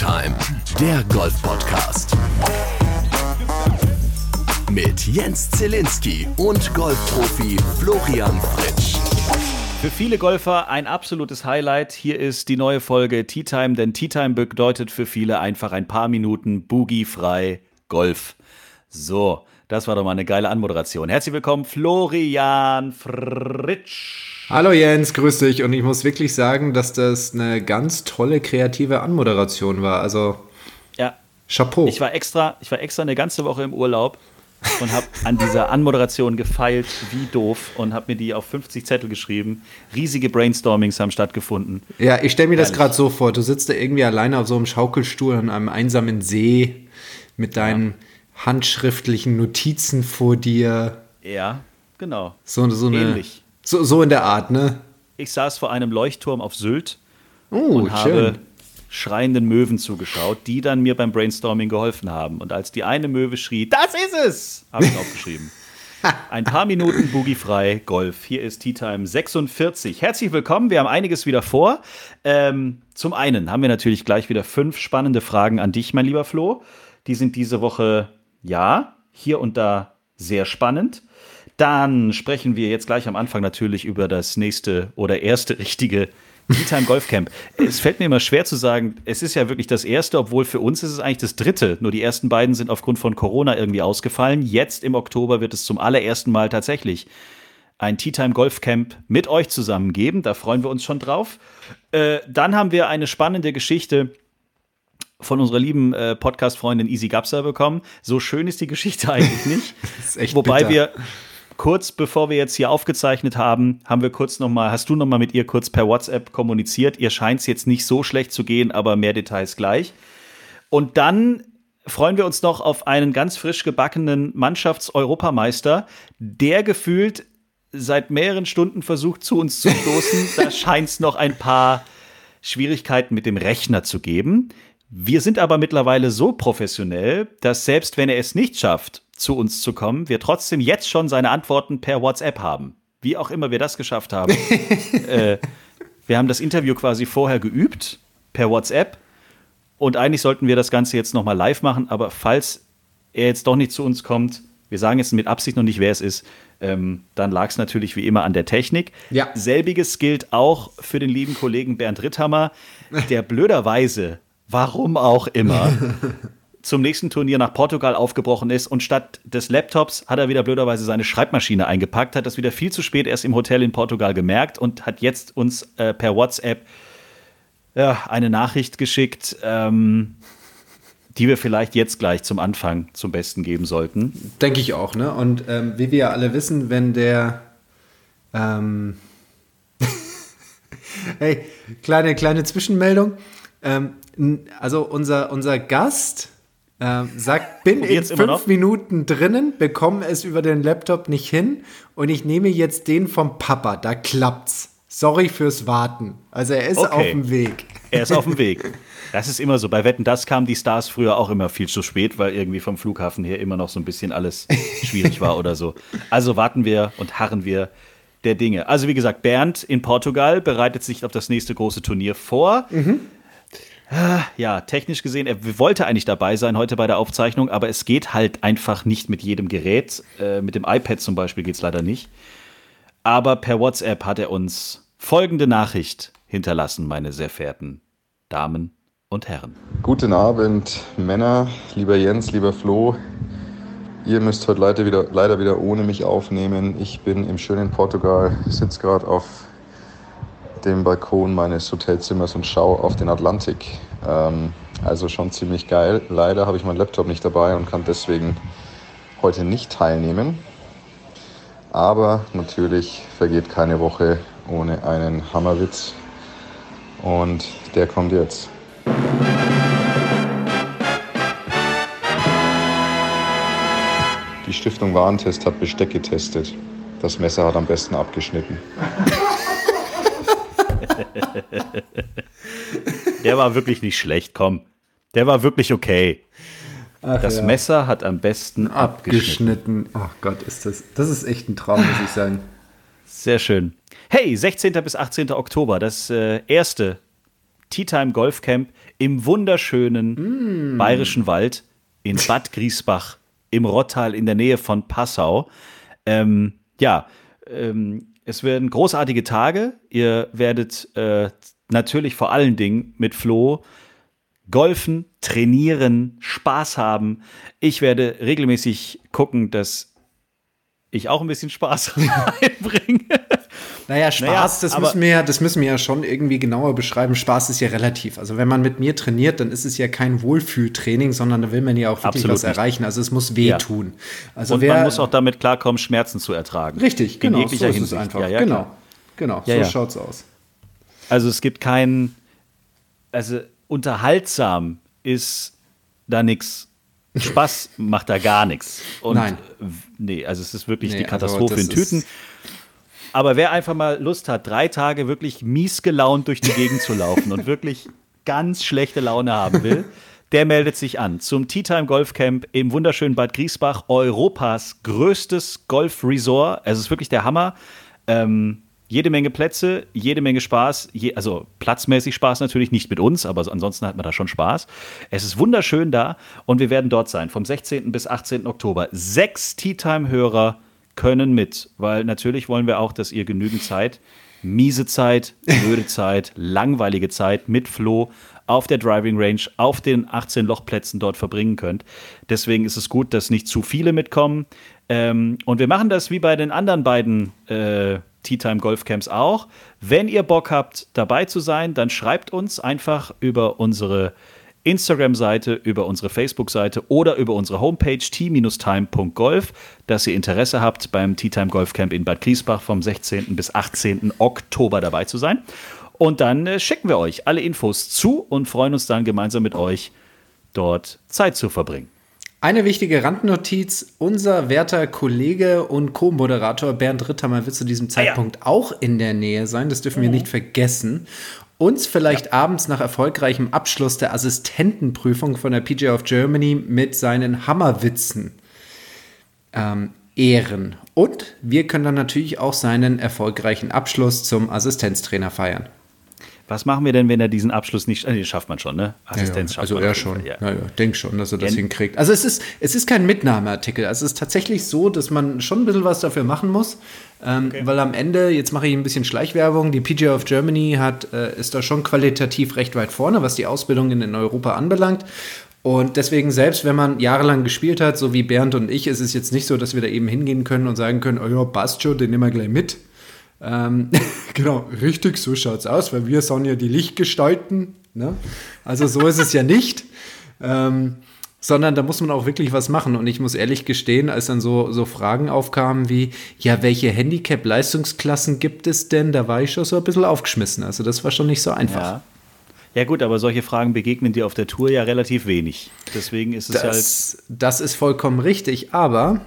Time, der Golf-Podcast. Mit Jens Zielinski und Golfprofi Florian Fritsch. Für viele Golfer ein absolutes Highlight. Hier ist die neue Folge Tea Time, denn Tea Time bedeutet für viele einfach ein paar Minuten boogie-frei Golf. So, das war doch mal eine geile Anmoderation. Herzlich willkommen, Florian Fritsch. Hallo Jens, grüß dich. Und ich muss wirklich sagen, dass das eine ganz tolle kreative Anmoderation war. Also ja. Chapeau. Ich war extra, ich war extra eine ganze Woche im Urlaub und habe an dieser Anmoderation gefeilt, wie doof, und habe mir die auf 50 Zettel geschrieben. Riesige Brainstormings haben stattgefunden. Ja, ich stelle mir das gerade so vor. Du sitzt da irgendwie alleine auf so einem Schaukelstuhl an einem einsamen See mit deinen ja. handschriftlichen Notizen vor dir. Ja, genau. So, so eine, Ähnlich. So, so in der Art, ne? Ich saß vor einem Leuchtturm auf Sylt oh, und schön. habe schreienden Möwen zugeschaut, die dann mir beim Brainstorming geholfen haben. Und als die eine Möwe schrie, das ist es, habe ich aufgeschrieben. Ein paar Minuten boogiefrei Golf. Hier ist Tea Time 46. Herzlich willkommen. Wir haben einiges wieder vor. Ähm, zum einen haben wir natürlich gleich wieder fünf spannende Fragen an dich, mein lieber Flo. Die sind diese Woche, ja, hier und da sehr spannend. Dann sprechen wir jetzt gleich am Anfang natürlich über das nächste oder erste richtige Tea-Time Golf Camp. Es fällt mir immer schwer zu sagen, es ist ja wirklich das erste, obwohl für uns ist es eigentlich das dritte. Nur die ersten beiden sind aufgrund von Corona irgendwie ausgefallen. Jetzt im Oktober wird es zum allerersten Mal tatsächlich ein Tea-Time Golf Camp mit euch zusammen geben. Da freuen wir uns schon drauf. Äh, dann haben wir eine spannende Geschichte von unserer lieben äh, Podcast-Freundin Easy Gapsa bekommen. So schön ist die Geschichte eigentlich nicht. Wobei bitter. wir kurz bevor wir jetzt hier aufgezeichnet haben, haben wir kurz noch mal, hast du noch mal mit ihr kurz per WhatsApp kommuniziert. Ihr scheint es jetzt nicht so schlecht zu gehen, aber mehr Details gleich. Und dann freuen wir uns noch auf einen ganz frisch gebackenen Mannschaftseuropameister, der gefühlt seit mehreren Stunden versucht, zu uns zu stoßen. da scheint es noch ein paar Schwierigkeiten mit dem Rechner zu geben. Wir sind aber mittlerweile so professionell, dass selbst wenn er es nicht schafft, zu uns zu kommen, wir trotzdem jetzt schon seine Antworten per WhatsApp haben. Wie auch immer wir das geschafft haben. äh, wir haben das Interview quasi vorher geübt per WhatsApp und eigentlich sollten wir das Ganze jetzt nochmal live machen, aber falls er jetzt doch nicht zu uns kommt, wir sagen jetzt mit Absicht noch nicht, wer es ist, ähm, dann lag es natürlich wie immer an der Technik. Ja. Selbiges gilt auch für den lieben Kollegen Bernd Ritthammer, der blöderweise, warum auch immer, zum nächsten Turnier nach Portugal aufgebrochen ist und statt des Laptops hat er wieder blöderweise seine Schreibmaschine eingepackt, hat das wieder viel zu spät erst im Hotel in Portugal gemerkt und hat jetzt uns äh, per WhatsApp ja, eine Nachricht geschickt, ähm, die wir vielleicht jetzt gleich zum Anfang zum Besten geben sollten. Denke ich auch, ne? Und ähm, wie wir ja alle wissen, wenn der ähm hey, kleine, kleine Zwischenmeldung. Ähm, also unser, unser Gast ähm, sagt, bin in fünf Minuten drinnen, bekomme es über den Laptop nicht hin und ich nehme jetzt den vom Papa. Da klappt's. Sorry fürs Warten. Also er ist okay. auf dem Weg. Er ist auf dem Weg. Das ist immer so. Bei Wetten, das kamen die Stars früher auch immer viel zu spät, weil irgendwie vom Flughafen her immer noch so ein bisschen alles schwierig war oder so. Also warten wir und harren wir der Dinge. Also wie gesagt, Bernd in Portugal bereitet sich auf das nächste große Turnier vor. Mhm. Ja, technisch gesehen, er wollte eigentlich dabei sein heute bei der Aufzeichnung, aber es geht halt einfach nicht mit jedem Gerät. Äh, mit dem iPad zum Beispiel geht es leider nicht. Aber per WhatsApp hat er uns folgende Nachricht hinterlassen, meine sehr verehrten Damen und Herren. Guten Abend, Männer, lieber Jens, lieber Flo. Ihr müsst heute leider wieder, leider wieder ohne mich aufnehmen. Ich bin im schönen Portugal, sitze gerade auf dem Balkon meines Hotelzimmers und schaue auf den Atlantik. Ähm, also schon ziemlich geil. Leider habe ich meinen Laptop nicht dabei und kann deswegen heute nicht teilnehmen. Aber natürlich vergeht keine Woche ohne einen Hammerwitz. Und der kommt jetzt. Die Stiftung Warentest hat Besteck getestet. Das Messer hat am besten abgeschnitten. Der war wirklich nicht schlecht, komm. Der war wirklich okay. Ach, das ja. Messer hat am besten abgeschnitten. abgeschnitten. Ach Gott, ist das. Das ist echt ein Traum, muss ich sagen. Sehr schön. Hey, 16. bis 18. Oktober, das äh, erste Tea Time Golf Camp im wunderschönen mm. Bayerischen Wald in Bad Griesbach im Rottal in der Nähe von Passau. Ähm, ja, ähm, es werden großartige Tage. Ihr werdet äh, natürlich vor allen Dingen mit Flo golfen, trainieren, Spaß haben. Ich werde regelmäßig gucken, dass ich auch ein bisschen Spaß reinbringe. Naja, Spaß, naja, das, müssen wir, das müssen wir ja schon irgendwie genauer beschreiben. Spaß ist ja relativ. Also wenn man mit mir trainiert, dann ist es ja kein Wohlfühltraining, sondern da will man ja auch wirklich was erreichen. Also es muss wehtun. Ja. Also Und wer, man muss auch damit klarkommen, Schmerzen zu ertragen. Richtig, In genau. So ist Hinsicht. es einfach. Ja, ja, genau, genau. so schaut's aus. Also es gibt keinen, also unterhaltsam ist da nichts. Spaß macht da gar nichts. Nein. Nee, also es ist wirklich nee, die also Katastrophe also in Tüten. Aber wer einfach mal Lust hat, drei Tage wirklich mies gelaunt durch die Gegend zu laufen und wirklich ganz schlechte Laune haben will, der meldet sich an zum Tea Time Golf Camp im wunderschönen Bad Griesbach, Europas größtes Golf Resort. Es ist wirklich der Hammer. Ähm, jede Menge Plätze, jede Menge Spaß, je, also platzmäßig Spaß natürlich, nicht mit uns, aber ansonsten hat man da schon Spaß. Es ist wunderschön da und wir werden dort sein vom 16. bis 18. Oktober. Sechs Tea Time-Hörer können mit, weil natürlich wollen wir auch, dass ihr genügend Zeit, miese Zeit, blöde Zeit, langweilige Zeit mit Flo auf der Driving Range, auf den 18 Lochplätzen dort verbringen könnt. Deswegen ist es gut, dass nicht zu viele mitkommen. Ähm, und wir machen das wie bei den anderen beiden äh, Tea Time Golf Camps auch. Wenn ihr Bock habt, dabei zu sein, dann schreibt uns einfach über unsere Instagram-Seite, über unsere Facebook-Seite oder über unsere Homepage t-time.golf, dass ihr Interesse habt, beim Tea Time Golf Camp in Bad Griesbach vom 16. bis 18. Oktober dabei zu sein. Und dann äh, schicken wir euch alle Infos zu und freuen uns dann gemeinsam mit euch dort Zeit zu verbringen. Eine wichtige Randnotiz: Unser werter Kollege und Co-Moderator Bernd Ritthammer wird zu diesem Zeitpunkt ah, ja. auch in der Nähe sein. Das dürfen mhm. wir nicht vergessen. Uns vielleicht ja. abends nach erfolgreichem Abschluss der Assistentenprüfung von der PGA of Germany mit seinen Hammerwitzen ähm, ehren. Und wir können dann natürlich auch seinen erfolgreichen Abschluss zum Assistenztrainer feiern. Was machen wir denn, wenn er diesen Abschluss nicht, äh, den schafft man schon, ne? Assistenz ja, ja. Also er schon. Ja. Ja, ja, denk schon, dass er das hinkriegt. Also es ist, es ist kein Mitnahmeartikel. Also es ist tatsächlich so, dass man schon ein bisschen was dafür machen muss. Ähm, okay. Weil am Ende, jetzt mache ich ein bisschen Schleichwerbung, die PGA of Germany hat, äh, ist da schon qualitativ recht weit vorne, was die Ausbildung in Europa anbelangt. Und deswegen, selbst wenn man jahrelang gespielt hat, so wie Bernd und ich, ist es jetzt nicht so, dass wir da eben hingehen können und sagen können, oh ja, passt schon, den nehmen wir gleich mit. Ähm, genau, richtig, so schaut es aus, weil wir sind ja die Lichtgestalten. Ne? Also so ist es ja nicht. Ähm, sondern da muss man auch wirklich was machen. Und ich muss ehrlich gestehen, als dann so, so Fragen aufkamen wie, ja, welche Handicap-Leistungsklassen gibt es denn? Da war ich schon so ein bisschen aufgeschmissen. Also das war schon nicht so einfach. Ja. Ja gut, aber solche Fragen begegnen dir auf der Tour ja relativ wenig. Deswegen ist es das, halt. Das ist vollkommen richtig, aber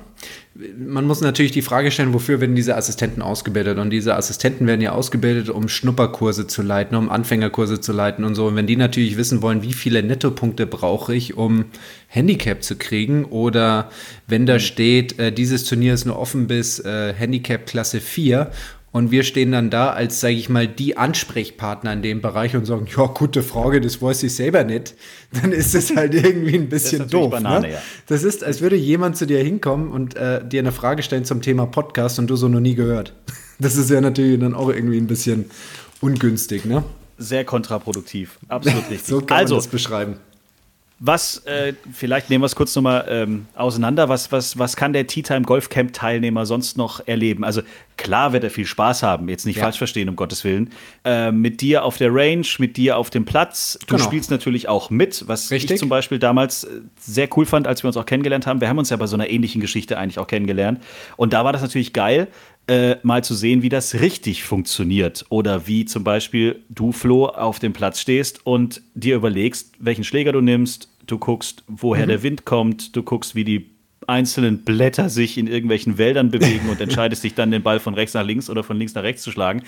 man muss natürlich die Frage stellen, wofür werden diese Assistenten ausgebildet? Und diese Assistenten werden ja ausgebildet, um Schnupperkurse zu leiten, um Anfängerkurse zu leiten und so. Und wenn die natürlich wissen wollen, wie viele Nettopunkte brauche ich, um Handicap zu kriegen, oder wenn da steht, äh, dieses Turnier ist nur offen bis äh, Handicap Klasse 4 und wir stehen dann da als, sage ich mal, die Ansprechpartner in dem Bereich und sagen, ja, gute Frage, das weiß ich selber nicht. Dann ist es halt irgendwie ein bisschen doof. Ne? Banane, ne? ja. Das ist, als würde jemand zu dir hinkommen und äh, dir eine Frage stellen zum Thema Podcast und du so noch nie gehört. Das ist ja natürlich dann auch irgendwie ein bisschen ungünstig, ne? Sehr kontraproduktiv. Absolut richtig. so kann also, man das beschreiben. Was, äh, vielleicht nehmen wir es kurz nochmal ähm, auseinander, was, was, was kann der Tea Time Golf Camp Teilnehmer sonst noch erleben? Also klar wird er viel Spaß haben, jetzt nicht ja. falsch verstehen, um Gottes Willen. Äh, mit dir auf der Range, mit dir auf dem Platz. Du genau. spielst natürlich auch mit, was Richtig. ich zum Beispiel damals äh, sehr cool fand, als wir uns auch kennengelernt haben. Wir haben uns ja bei so einer ähnlichen Geschichte eigentlich auch kennengelernt. Und da war das natürlich geil, äh, mal zu sehen, wie das richtig funktioniert. Oder wie zum Beispiel du, Flo, auf dem Platz stehst und dir überlegst, welchen Schläger du nimmst, du guckst, woher mhm. der Wind kommt, du guckst, wie die einzelnen Blätter sich in irgendwelchen Wäldern bewegen und entscheidest dich dann, den Ball von rechts nach links oder von links nach rechts zu schlagen.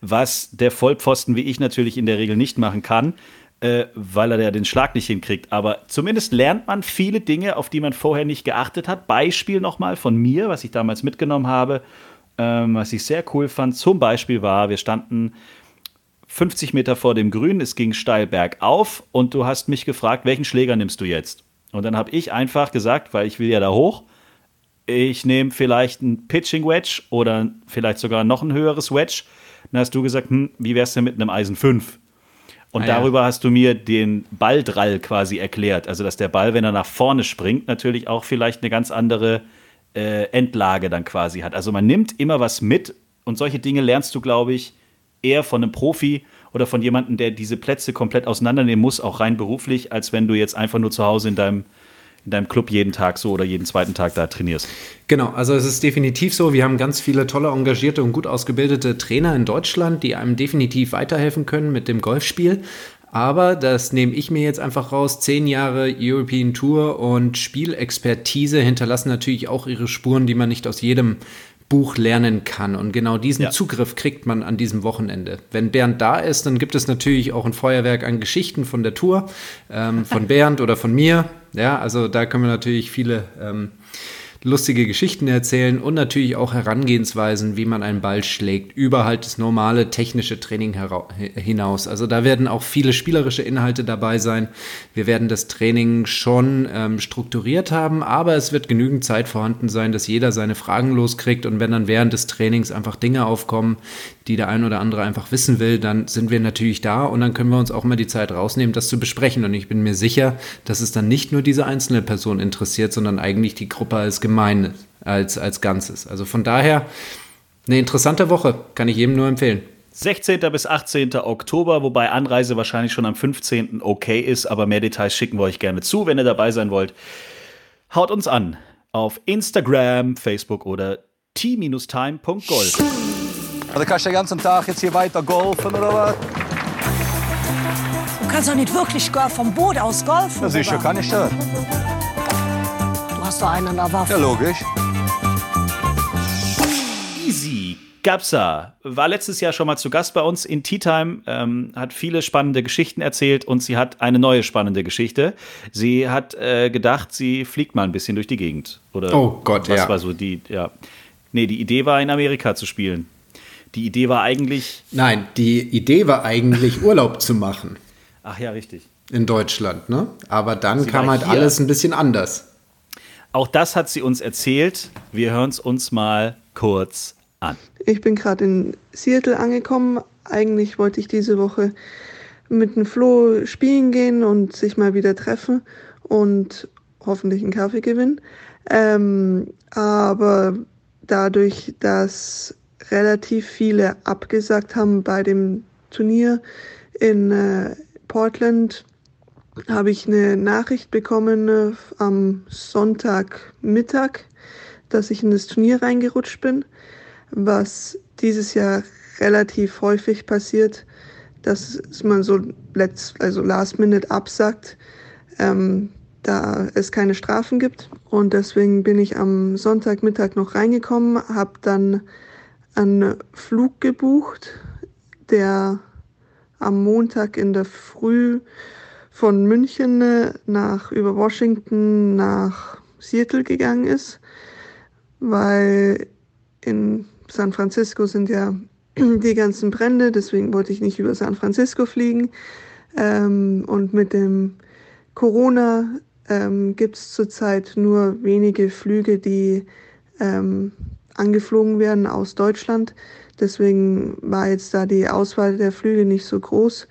Was der Vollpfosten wie ich natürlich in der Regel nicht machen kann, äh, weil er ja den Schlag nicht hinkriegt. Aber zumindest lernt man viele Dinge, auf die man vorher nicht geachtet hat. Beispiel nochmal von mir, was ich damals mitgenommen habe, ähm, was ich sehr cool fand. Zum Beispiel war, wir standen 50 Meter vor dem Grün, es ging steil bergauf und du hast mich gefragt, welchen Schläger nimmst du jetzt? Und dann habe ich einfach gesagt, weil ich will ja da hoch, ich nehme vielleicht ein Pitching Wedge oder vielleicht sogar noch ein höheres Wedge. Dann hast du gesagt, hm, wie wär's denn mit einem Eisen 5? Und ah, darüber ja. hast du mir den Balldrall quasi erklärt. Also, dass der Ball, wenn er nach vorne springt, natürlich auch vielleicht eine ganz andere äh, Endlage dann quasi hat. Also, man nimmt immer was mit und solche Dinge lernst du, glaube ich, eher von einem Profi oder von jemandem, der diese Plätze komplett auseinandernehmen muss, auch rein beruflich, als wenn du jetzt einfach nur zu Hause in deinem in deinem Club jeden Tag so oder jeden zweiten Tag da trainierst. Genau, also es ist definitiv so. Wir haben ganz viele tolle, engagierte und gut ausgebildete Trainer in Deutschland, die einem definitiv weiterhelfen können mit dem Golfspiel. Aber das nehme ich mir jetzt einfach raus. Zehn Jahre European Tour und Spielexpertise hinterlassen natürlich auch ihre Spuren, die man nicht aus jedem Buch lernen kann. Und genau diesen ja. Zugriff kriegt man an diesem Wochenende. Wenn Bernd da ist, dann gibt es natürlich auch ein Feuerwerk an Geschichten von der Tour, ähm, von Bernd oder von mir. Ja, also da können wir natürlich viele ähm, lustige Geschichten erzählen und natürlich auch Herangehensweisen, wie man einen Ball schlägt, über das normale technische Training hinaus. Also da werden auch viele spielerische Inhalte dabei sein. Wir werden das Training schon ähm, strukturiert haben, aber es wird genügend Zeit vorhanden sein, dass jeder seine Fragen loskriegt und wenn dann während des Trainings einfach Dinge aufkommen, die der ein oder andere einfach wissen will, dann sind wir natürlich da und dann können wir uns auch mal die Zeit rausnehmen, das zu besprechen. Und ich bin mir sicher, dass es dann nicht nur diese einzelne Person interessiert, sondern eigentlich die Gruppe als Gemeinde, als, als Ganzes. Also von daher eine interessante Woche, kann ich jedem nur empfehlen. 16. bis 18. Oktober, wobei Anreise wahrscheinlich schon am 15. okay ist, aber mehr Details schicken wir euch gerne zu, wenn ihr dabei sein wollt. Haut uns an auf Instagram, Facebook oder t-time.golf. Also kannst du den ganzen Tag jetzt hier weiter golfen oder was? Du kannst doch nicht wirklich vom Boot aus golfen. Ja, sicher kann ich das. Du hast doch einen an der Waffe. Ja, logisch. Easy. Gabsa war letztes Jahr schon mal zu Gast bei uns in Tea Time, ähm, hat viele spannende Geschichten erzählt und sie hat eine neue spannende Geschichte. Sie hat äh, gedacht, sie fliegt mal ein bisschen durch die Gegend. Oder oh Gott, was ja. war so die, ja. Nee, die Idee war in Amerika zu spielen. Die Idee war eigentlich. Nein, die Idee war eigentlich, Urlaub zu machen. Ach ja, richtig. In Deutschland, ne? Aber dann sie kam halt hier. alles ein bisschen anders. Auch das hat sie uns erzählt. Wir hören es uns mal kurz an. Ich bin gerade in Seattle angekommen. Eigentlich wollte ich diese Woche mit dem Flo spielen gehen und sich mal wieder treffen und hoffentlich einen Kaffee gewinnen. Ähm, aber dadurch, dass relativ viele abgesagt haben bei dem Turnier in äh, Portland, habe ich eine Nachricht bekommen äh, am Sonntagmittag, dass ich in das Turnier reingerutscht bin, was dieses Jahr relativ häufig passiert, dass man so letzt, also last minute absagt, ähm, da es keine Strafen gibt. Und deswegen bin ich am Sonntagmittag noch reingekommen, habe dann einen Flug gebucht, der am Montag in der Früh von München äh, nach über Washington nach Seattle gegangen ist, weil in San Francisco sind ja die ganzen Brände, deswegen wollte ich nicht über San Francisco fliegen. Ähm, und mit dem Corona ähm, gibt es zurzeit nur wenige Flüge, die ähm, angeflogen werden aus Deutschland. Deswegen war jetzt da die Auswahl der Flüge nicht so groß.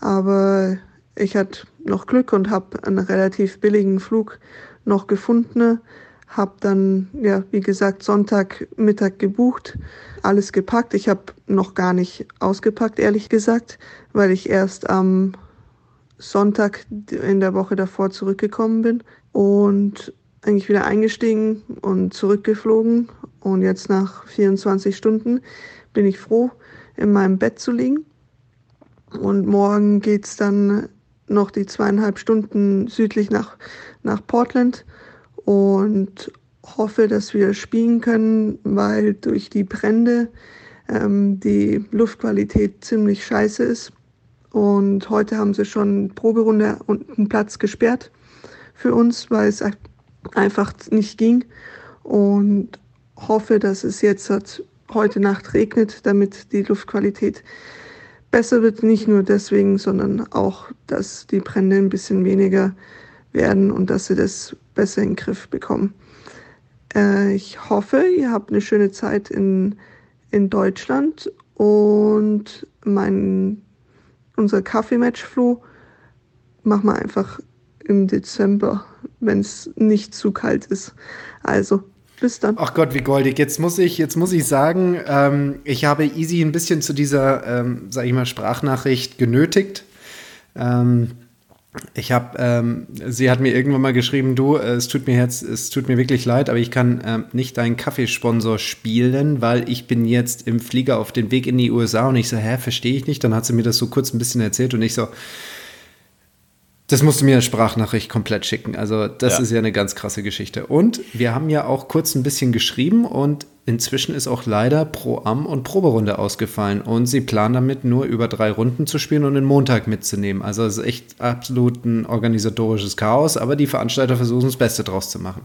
Aber ich hatte noch Glück und habe einen relativ billigen Flug noch gefunden. Habe dann, ja, wie gesagt, Sonntagmittag gebucht, alles gepackt. Ich habe noch gar nicht ausgepackt, ehrlich gesagt, weil ich erst am Sonntag in der Woche davor zurückgekommen bin. Und eigentlich wieder eingestiegen und zurückgeflogen. Und jetzt nach 24 Stunden bin ich froh, in meinem Bett zu liegen. Und morgen geht es dann noch die zweieinhalb Stunden südlich nach, nach Portland und hoffe, dass wir spielen können, weil durch die Brände ähm, die Luftqualität ziemlich scheiße ist. Und heute haben sie schon Proberunde und einen Platz gesperrt für uns, weil es einfach nicht ging und hoffe, dass es jetzt heute Nacht regnet, damit die Luftqualität besser wird, nicht nur deswegen, sondern auch, dass die Brände ein bisschen weniger werden und dass sie das besser in den Griff bekommen. Äh, ich hoffe, ihr habt eine schöne Zeit in, in Deutschland und mein, unser Kaffeematch-Flo machen wir einfach im Dezember, wenn es nicht zu kalt ist. Also, bis dann. Ach Gott, wie goldig. Jetzt muss ich, jetzt muss ich sagen, ähm, ich habe Easy ein bisschen zu dieser, ähm, sag ich mal, Sprachnachricht genötigt. Ähm, ich habe, ähm, sie hat mir irgendwann mal geschrieben, du, es tut mir jetzt, es tut mir wirklich leid, aber ich kann ähm, nicht deinen Kaffeesponsor spielen, weil ich bin jetzt im Flieger auf dem Weg in die USA und ich so, hä, verstehe ich nicht. Dann hat sie mir das so kurz ein bisschen erzählt und ich so, das musst du mir eine Sprachnachricht komplett schicken. Also, das ja. ist ja eine ganz krasse Geschichte. Und wir haben ja auch kurz ein bisschen geschrieben und inzwischen ist auch leider Pro Am und Proberunde ausgefallen. Und sie planen damit nur über drei Runden zu spielen und den Montag mitzunehmen. Also, es ist echt absolut ein organisatorisches Chaos, aber die Veranstalter versuchen das Beste draus zu machen.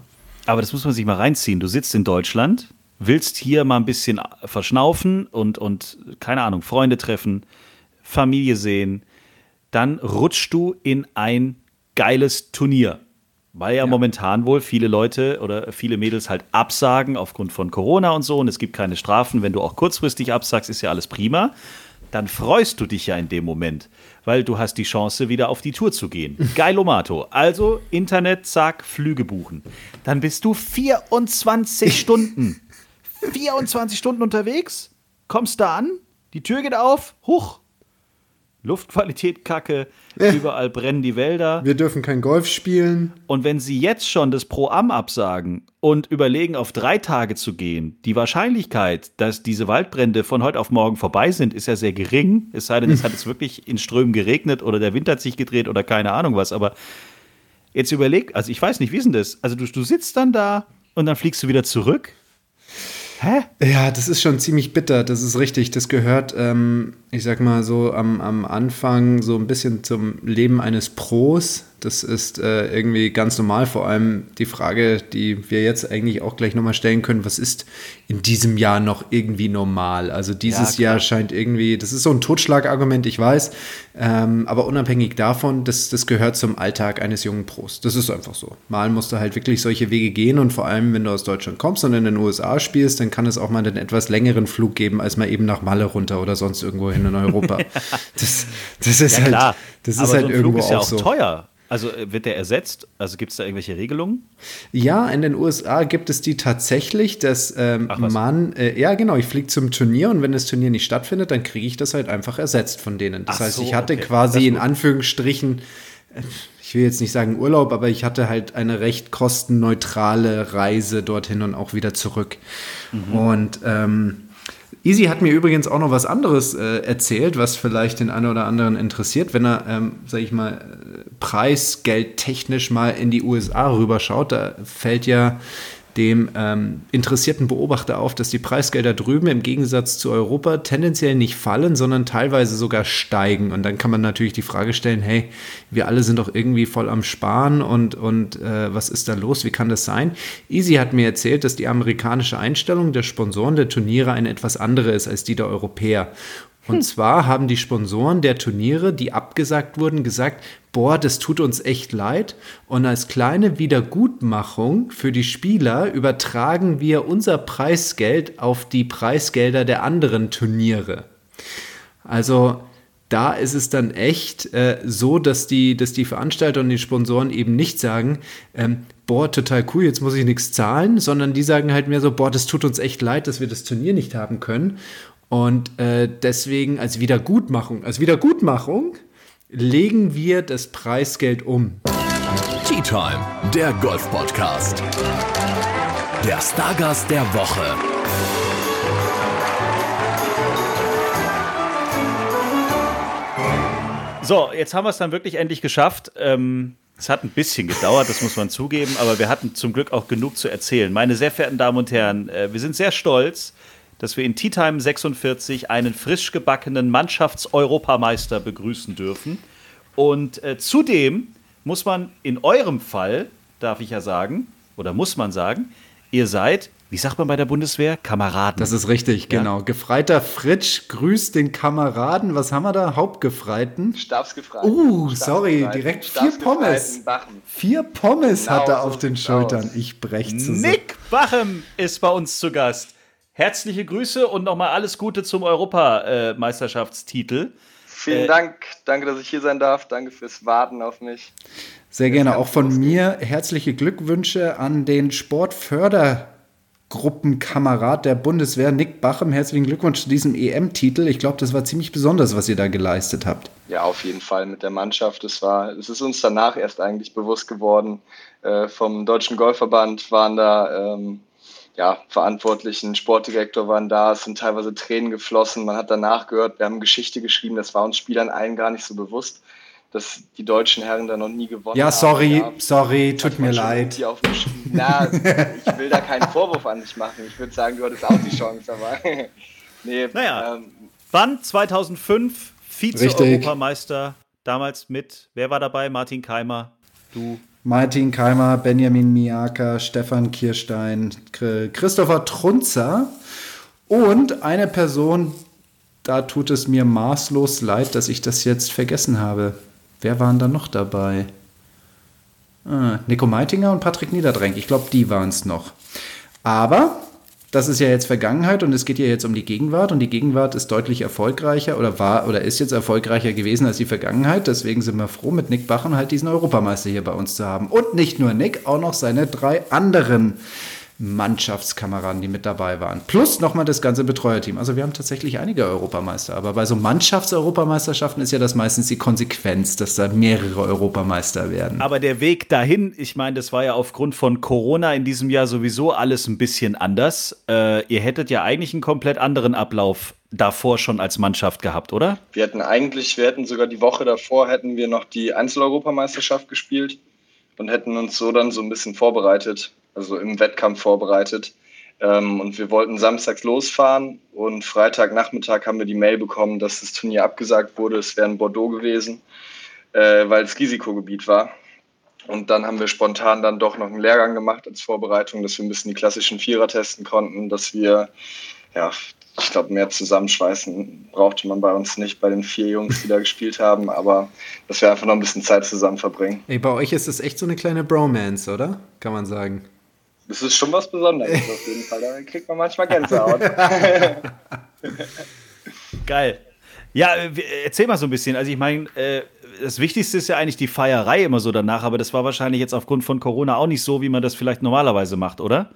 Aber das muss man sich mal reinziehen. Du sitzt in Deutschland, willst hier mal ein bisschen verschnaufen und, und keine Ahnung, Freunde treffen, Familie sehen dann rutschst du in ein geiles Turnier. Weil ja, ja, momentan wohl viele Leute oder viele Mädels halt absagen aufgrund von Corona und so und es gibt keine Strafen. Wenn du auch kurzfristig absagst, ist ja alles prima. Dann freust du dich ja in dem Moment, weil du hast die Chance, wieder auf die Tour zu gehen. Geilomato. Also Internet, zack, Flüge buchen. Dann bist du 24 Stunden. 24 Stunden unterwegs, kommst da an, die Tür geht auf, huch, Luftqualität kacke, ja. überall brennen die Wälder. Wir dürfen kein Golf spielen. Und wenn sie jetzt schon das Pro-Am absagen und überlegen, auf drei Tage zu gehen, die Wahrscheinlichkeit, dass diese Waldbrände von heute auf morgen vorbei sind, ist ja sehr gering. Es sei denn, es hat jetzt wirklich in Strömen geregnet oder der Wind hat sich gedreht oder keine Ahnung was. Aber jetzt überleg, also ich weiß nicht, wie ist denn das? Also du, du sitzt dann da und dann fliegst du wieder zurück. Hä? Ja, das ist schon ziemlich bitter, das ist richtig. Das gehört, ähm, ich sag mal so, am, am Anfang so ein bisschen zum Leben eines Pros. Das ist äh, irgendwie ganz normal. Vor allem die Frage, die wir jetzt eigentlich auch gleich nochmal stellen können, was ist in diesem Jahr noch irgendwie normal? Also dieses ja, Jahr scheint irgendwie, das ist so ein Totschlagargument, ich weiß, ähm, aber unabhängig davon, das, das gehört zum Alltag eines jungen Pros. Das ist einfach so. Mal musst du halt wirklich solche Wege gehen und vor allem, wenn du aus Deutschland kommst und in den USA spielst, dann kann es auch mal einen etwas längeren Flug geben, als mal eben nach Malle runter oder sonst irgendwo hin in Europa. das, das ist ja, halt, klar. das ist aber halt so ein irgendwo Flug ist ja auch auch so. teuer. Also äh, wird der ersetzt? Also gibt es da irgendwelche Regelungen? Ja, in den USA gibt es die tatsächlich, dass ähm, man, äh, ja genau, ich fliege zum Turnier und wenn das Turnier nicht stattfindet, dann kriege ich das halt einfach ersetzt von denen. Das Ach heißt, so, ich hatte okay. quasi in Anführungsstrichen, äh, ich will jetzt nicht sagen Urlaub, aber ich hatte halt eine recht kostenneutrale Reise dorthin und auch wieder zurück. Mhm. Und ähm, Easy hat mir übrigens auch noch was anderes äh, erzählt, was vielleicht den einen oder anderen interessiert, wenn er, ähm, sag ich mal, preisgeldtechnisch mal in die USA rüberschaut. Da fällt ja dem ähm, interessierten Beobachter auf, dass die Preisgelder drüben im Gegensatz zu Europa tendenziell nicht fallen, sondern teilweise sogar steigen. Und dann kann man natürlich die Frage stellen, hey, wir alle sind doch irgendwie voll am Sparen und, und äh, was ist da los? Wie kann das sein? Easy hat mir erzählt, dass die amerikanische Einstellung der Sponsoren der Turniere eine etwas andere ist als die der Europäer. Und hm. zwar haben die Sponsoren der Turniere, die abgesagt wurden, gesagt, boah, das tut uns echt leid. Und als kleine Wiedergutmachung für die Spieler übertragen wir unser Preisgeld auf die Preisgelder der anderen Turniere. Also da ist es dann echt äh, so, dass die, dass die Veranstalter und die Sponsoren eben nicht sagen, ähm, boah, total cool, jetzt muss ich nichts zahlen, sondern die sagen halt mehr so, boah, das tut uns echt leid, dass wir das Turnier nicht haben können. Und äh, deswegen als Wiedergutmachung, als Wiedergutmachung legen wir das Preisgeld um. Tea Time, der Golf Podcast. Der Stargast der Woche. So, jetzt haben wir es dann wirklich endlich geschafft. Ähm, es hat ein bisschen gedauert, das muss man zugeben, aber wir hatten zum Glück auch genug zu erzählen. Meine sehr verehrten Damen und Herren, äh, wir sind sehr stolz dass wir in Tea Time 46 einen frisch gebackenen Mannschaftseuropameister begrüßen dürfen. Und äh, zudem muss man in eurem Fall, darf ich ja sagen, oder muss man sagen, ihr seid wie sagt man bei der Bundeswehr? Kameraden. Das ist richtig, ja? genau. Gefreiter Fritsch grüßt den Kameraden. Was haben wir da? Hauptgefreiten? Stabsgefreiten. Uh, sorry, direkt vier Pommes. Bachen. Vier Pommes genau, hat er auf den Schultern. Aus. Ich brech zusammen. Nick Bachem ist bei uns zu Gast. Herzliche Grüße und nochmal alles Gute zum Europameisterschaftstitel. Vielen äh, Dank. Danke, dass ich hier sein darf. Danke fürs Warten auf mich. Sehr gerne. Auch von mir herzliche Glückwünsche an den Sportförder. Gruppenkamerad der Bundeswehr, Nick Bachem. Herzlichen Glückwunsch zu diesem EM-Titel. Ich glaube, das war ziemlich besonders, was ihr da geleistet habt. Ja, auf jeden Fall mit der Mannschaft. Es war, es ist uns danach erst eigentlich bewusst geworden. Äh, vom Deutschen Golfverband waren da ähm, ja, Verantwortlichen, Sportdirektor waren da, es sind teilweise Tränen geflossen. Man hat danach gehört, wir haben Geschichte geschrieben, das war uns Spielern allen gar nicht so bewusst dass die deutschen Herren da noch nie gewonnen ja, haben. Sorry, ja, sorry, tut mir leid. Na, ich will da keinen Vorwurf an dich machen. Ich würde sagen, du hattest auch die Chance, aber nee. Naja, ähm, wann? 2005, Vize-Europameister, damals mit, wer war dabei? Martin Keimer, du. Martin Keimer, Benjamin Miaka, Stefan Kirstein, Christopher Trunzer und eine Person, da tut es mir maßlos leid, dass ich das jetzt vergessen habe. Wer waren da noch dabei? Ah, Nico Meitinger und Patrick Niederdränk. Ich glaube, die waren es noch. Aber das ist ja jetzt Vergangenheit und es geht ja jetzt um die Gegenwart und die Gegenwart ist deutlich erfolgreicher oder war oder ist jetzt erfolgreicher gewesen als die Vergangenheit. Deswegen sind wir froh, mit Nick Bachen halt diesen Europameister hier bei uns zu haben. Und nicht nur Nick, auch noch seine drei anderen Mannschaftskameraden, die mit dabei waren. Plus nochmal das ganze Betreuerteam. Also wir haben tatsächlich einige Europameister. Aber bei so Mannschaftseuropameisterschaften ist ja das meistens die Konsequenz, dass da mehrere Europameister werden. Aber der Weg dahin, ich meine, das war ja aufgrund von Corona in diesem Jahr sowieso alles ein bisschen anders. Äh, ihr hättet ja eigentlich einen komplett anderen Ablauf davor schon als Mannschaft gehabt, oder? Wir hätten eigentlich, wir hätten sogar die Woche davor hätten wir noch die Einzeleuropameisterschaft gespielt und hätten uns so dann so ein bisschen vorbereitet also im Wettkampf vorbereitet. Ähm, und wir wollten samstags losfahren und Freitagnachmittag haben wir die Mail bekommen, dass das Turnier abgesagt wurde. Es wäre in Bordeaux gewesen, äh, weil es Risikogebiet war. Und dann haben wir spontan dann doch noch einen Lehrgang gemacht als Vorbereitung, dass wir ein bisschen die klassischen Vierer testen konnten, dass wir ja, ich glaube, mehr zusammenschweißen brauchte man bei uns nicht, bei den vier Jungs, die da gespielt haben, aber dass wir einfach noch ein bisschen Zeit zusammen verbringen. Ey, bei euch ist es echt so eine kleine Bromance, oder? Kann man sagen. Das ist schon was Besonderes auf jeden Fall. Da kriegt man manchmal Gänsehaut. Geil. Ja, erzähl mal so ein bisschen. Also ich meine, äh, das Wichtigste ist ja eigentlich die Feierei immer so danach, aber das war wahrscheinlich jetzt aufgrund von Corona auch nicht so, wie man das vielleicht normalerweise macht, oder?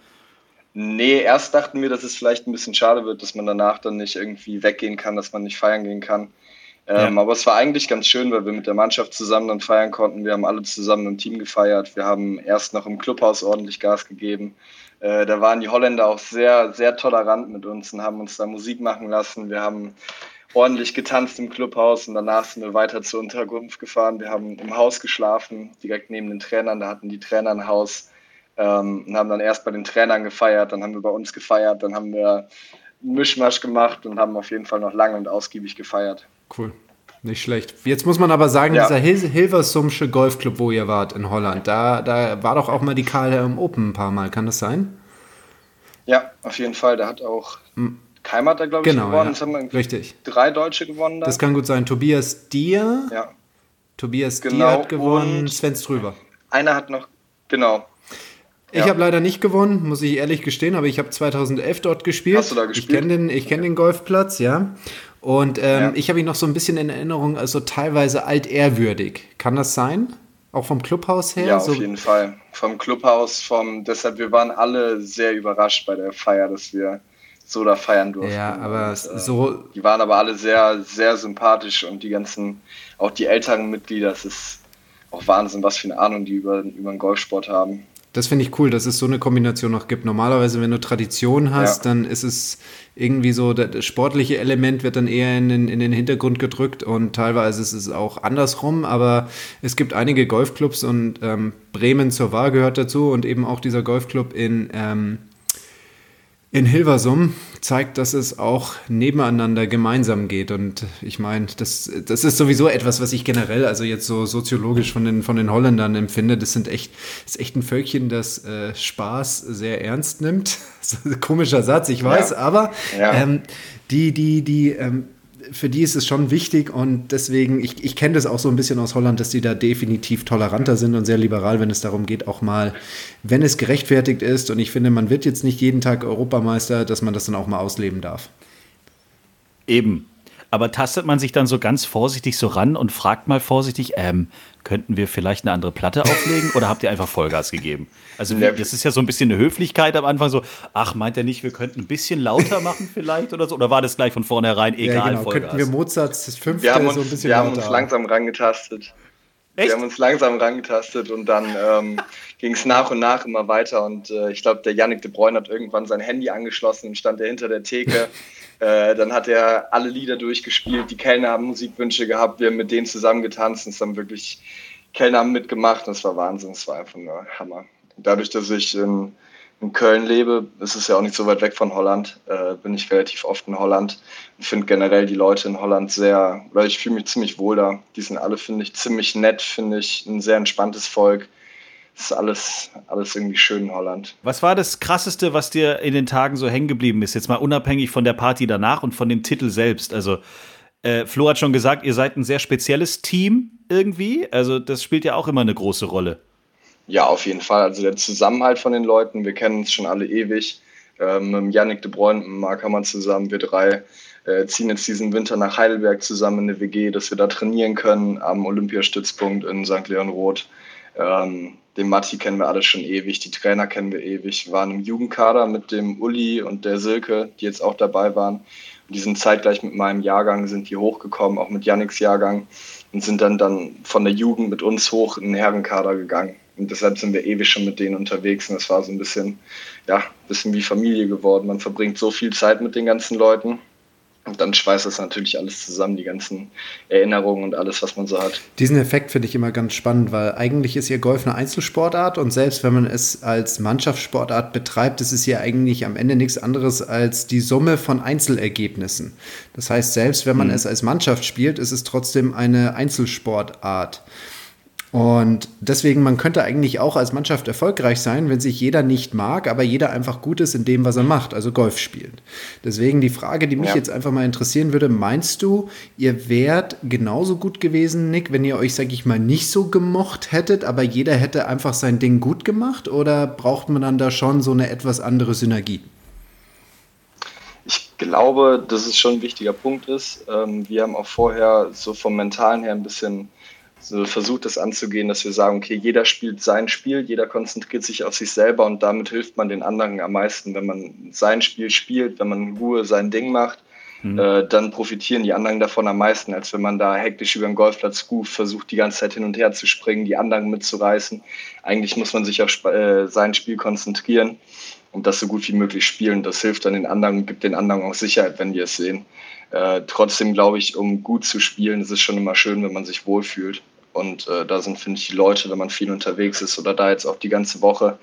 Nee, erst dachten wir, dass es vielleicht ein bisschen schade wird, dass man danach dann nicht irgendwie weggehen kann, dass man nicht feiern gehen kann. Ähm, ja. Aber es war eigentlich ganz schön, weil wir mit der Mannschaft zusammen dann feiern konnten. Wir haben alle zusammen im Team gefeiert. Wir haben erst noch im Clubhaus ordentlich Gas gegeben. Äh, da waren die Holländer auch sehr, sehr tolerant mit uns und haben uns da Musik machen lassen. Wir haben ordentlich getanzt im Clubhaus und danach sind wir weiter zur Unterkunft gefahren. Wir haben im Haus geschlafen, direkt neben den Trainern. Da hatten die Trainer ein Haus ähm, und haben dann erst bei den Trainern gefeiert, dann haben wir bei uns gefeiert, dann haben wir einen Mischmasch gemacht und haben auf jeden Fall noch lange und ausgiebig gefeiert. Cool. Nicht schlecht. Jetzt muss man aber sagen, ja. dieser Hil Hilversumsche Golfclub, wo ihr wart in Holland, da, da war doch auch mal die KLM Open ein paar Mal. Kann das sein? Ja, auf jeden Fall. Da hat auch hm. Keimer hat da, glaube ich, genau, gewonnen. Ja. Richtig. Drei Deutsche gewonnen. Da. Das kann gut sein. Tobias Dier. Ja. Tobias genau. Dier hat gewonnen. Sven Ströber. Einer hat noch, genau. Ich ja. habe leider nicht gewonnen, muss ich ehrlich gestehen, aber ich habe 2011 dort gespielt. Hast du da gespielt? Ich kenne den, kenn den Golfplatz, ja. Und ähm, ja. ich habe ihn noch so ein bisschen in Erinnerung, also teilweise altehrwürdig. Kann das sein? Auch vom Clubhaus her? Ja, auf so jeden Fall. Vom Clubhaus, vom, deshalb, wir waren alle sehr überrascht bei der Feier, dass wir so da feiern durften. Ja, aber und, äh, so. Die waren aber alle sehr, sehr sympathisch und die ganzen, auch die älteren Mitglieder, das ist auch Wahnsinn, was für eine Ahnung die über, über den Golfsport haben. Das finde ich cool, dass es so eine Kombination noch gibt. Normalerweise, wenn du Tradition hast, ja. dann ist es irgendwie so, das sportliche Element wird dann eher in den, in den Hintergrund gedrückt und teilweise ist es auch andersrum. Aber es gibt einige Golfclubs und ähm, Bremen zur Wahl gehört dazu und eben auch dieser Golfclub in, ähm, in Hilversum zeigt, dass es auch nebeneinander gemeinsam geht. Und ich meine, das, das ist sowieso etwas, was ich generell, also jetzt so soziologisch von den, von den Holländern empfinde. Das sind echt, das ist echt ein Völkchen, das äh, Spaß sehr ernst nimmt. komischer Satz, ich weiß, ja. aber ja. Ähm, die, die, die ähm, für die ist es schon wichtig und deswegen, ich, ich kenne das auch so ein bisschen aus Holland, dass die da definitiv toleranter sind und sehr liberal, wenn es darum geht, auch mal, wenn es gerechtfertigt ist. Und ich finde, man wird jetzt nicht jeden Tag Europameister, dass man das dann auch mal ausleben darf. Eben. Aber tastet man sich dann so ganz vorsichtig so ran und fragt mal vorsichtig, ähm, könnten wir vielleicht eine andere Platte auflegen oder habt ihr einfach Vollgas gegeben? Also das ist ja so ein bisschen eine Höflichkeit am Anfang so, ach, meint er nicht, wir könnten ein bisschen lauter machen vielleicht oder so? Oder war das gleich von vornherein egal, ja, genau. Vollgas? Könnten wir Mozarts das fünfte wir haben uns, so ein bisschen Wir haben uns langsam rangetastet. Echt? Wir haben uns langsam rangetastet und dann ähm, ging es nach und nach immer weiter. Und äh, ich glaube, der Yannick de Bruyne hat irgendwann sein Handy angeschlossen und stand er hinter der Theke. äh, dann hat er alle Lieder durchgespielt. Die Kellner haben Musikwünsche gehabt. Wir haben mit denen zusammen getanzt. Und es haben wirklich Kellner haben mitgemacht. Das war Wahnsinn. Das war einfach nur Hammer. Dadurch, dass ich in, in Köln lebe, ist es ja auch nicht so weit weg von Holland, äh, bin ich relativ oft in Holland. Ich finde generell die Leute in Holland sehr, weil ich fühle mich ziemlich wohl da. Die sind alle, finde ich, ziemlich nett, finde ich, ein sehr entspanntes Volk. Das ist alles, alles irgendwie schön in Holland. Was war das Krasseste, was dir in den Tagen so hängen geblieben ist? Jetzt mal unabhängig von der Party danach und von dem Titel selbst. Also, äh, Flo hat schon gesagt, ihr seid ein sehr spezielles Team irgendwie. Also, das spielt ja auch immer eine große Rolle. Ja, auf jeden Fall. Also der Zusammenhalt von den Leuten, wir kennen uns schon alle ewig. Ähm, mit Yannick de Bruyne, mit Marc Hammer zusammen, wir drei äh, ziehen jetzt diesen Winter nach Heidelberg zusammen in eine WG, dass wir da trainieren können am Olympiastützpunkt in St. Leon Roth. Ähm, den Matti kennen wir alle schon ewig, die Trainer kennen wir ewig. Wir waren im Jugendkader mit dem Uli und der Silke, die jetzt auch dabei waren. Und die sind zeitgleich mit meinem Jahrgang, sind die hochgekommen, auch mit Yannicks Jahrgang und sind dann, dann von der Jugend mit uns hoch in den Herrenkader gegangen. Und deshalb sind wir ewig schon mit denen unterwegs. Und das war so ein bisschen, ja, ein bisschen wie Familie geworden. Man verbringt so viel Zeit mit den ganzen Leuten. Und dann schweißt das natürlich alles zusammen, die ganzen Erinnerungen und alles, was man so hat. Diesen Effekt finde ich immer ganz spannend, weil eigentlich ist ja Golf eine Einzelsportart und selbst wenn man es als Mannschaftssportart betreibt, ist es ja eigentlich am Ende nichts anderes als die Summe von Einzelergebnissen. Das heißt, selbst wenn man mhm. es als Mannschaft spielt, ist es trotzdem eine Einzelsportart. Und deswegen, man könnte eigentlich auch als Mannschaft erfolgreich sein, wenn sich jeder nicht mag, aber jeder einfach gut ist in dem, was er macht, also Golf spielt. Deswegen die Frage, die mich ja. jetzt einfach mal interessieren würde, meinst du, ihr wärt genauso gut gewesen, Nick, wenn ihr euch, sag ich mal, nicht so gemocht hättet, aber jeder hätte einfach sein Ding gut gemacht? Oder braucht man dann da schon so eine etwas andere Synergie? Ich glaube, dass es schon ein wichtiger Punkt ist. Ähm, wir haben auch vorher so vom Mentalen her ein bisschen so versucht das anzugehen, dass wir sagen, okay, jeder spielt sein Spiel, jeder konzentriert sich auf sich selber und damit hilft man den anderen am meisten. Wenn man sein Spiel spielt, wenn man in Ruhe sein Ding macht, mhm. äh, dann profitieren die anderen davon am meisten, als wenn man da hektisch über den Golfplatz ruft, versucht die ganze Zeit hin und her zu springen, die anderen mitzureißen. Eigentlich muss man sich auf äh, sein Spiel konzentrieren und das so gut wie möglich spielen. Das hilft dann den anderen und gibt den anderen auch Sicherheit, wenn die es sehen. Äh, trotzdem glaube ich, um gut zu spielen, ist es schon immer schön, wenn man sich wohlfühlt. Und äh, da sind, finde ich, die Leute, wenn man viel unterwegs ist oder da jetzt auch die ganze Woche,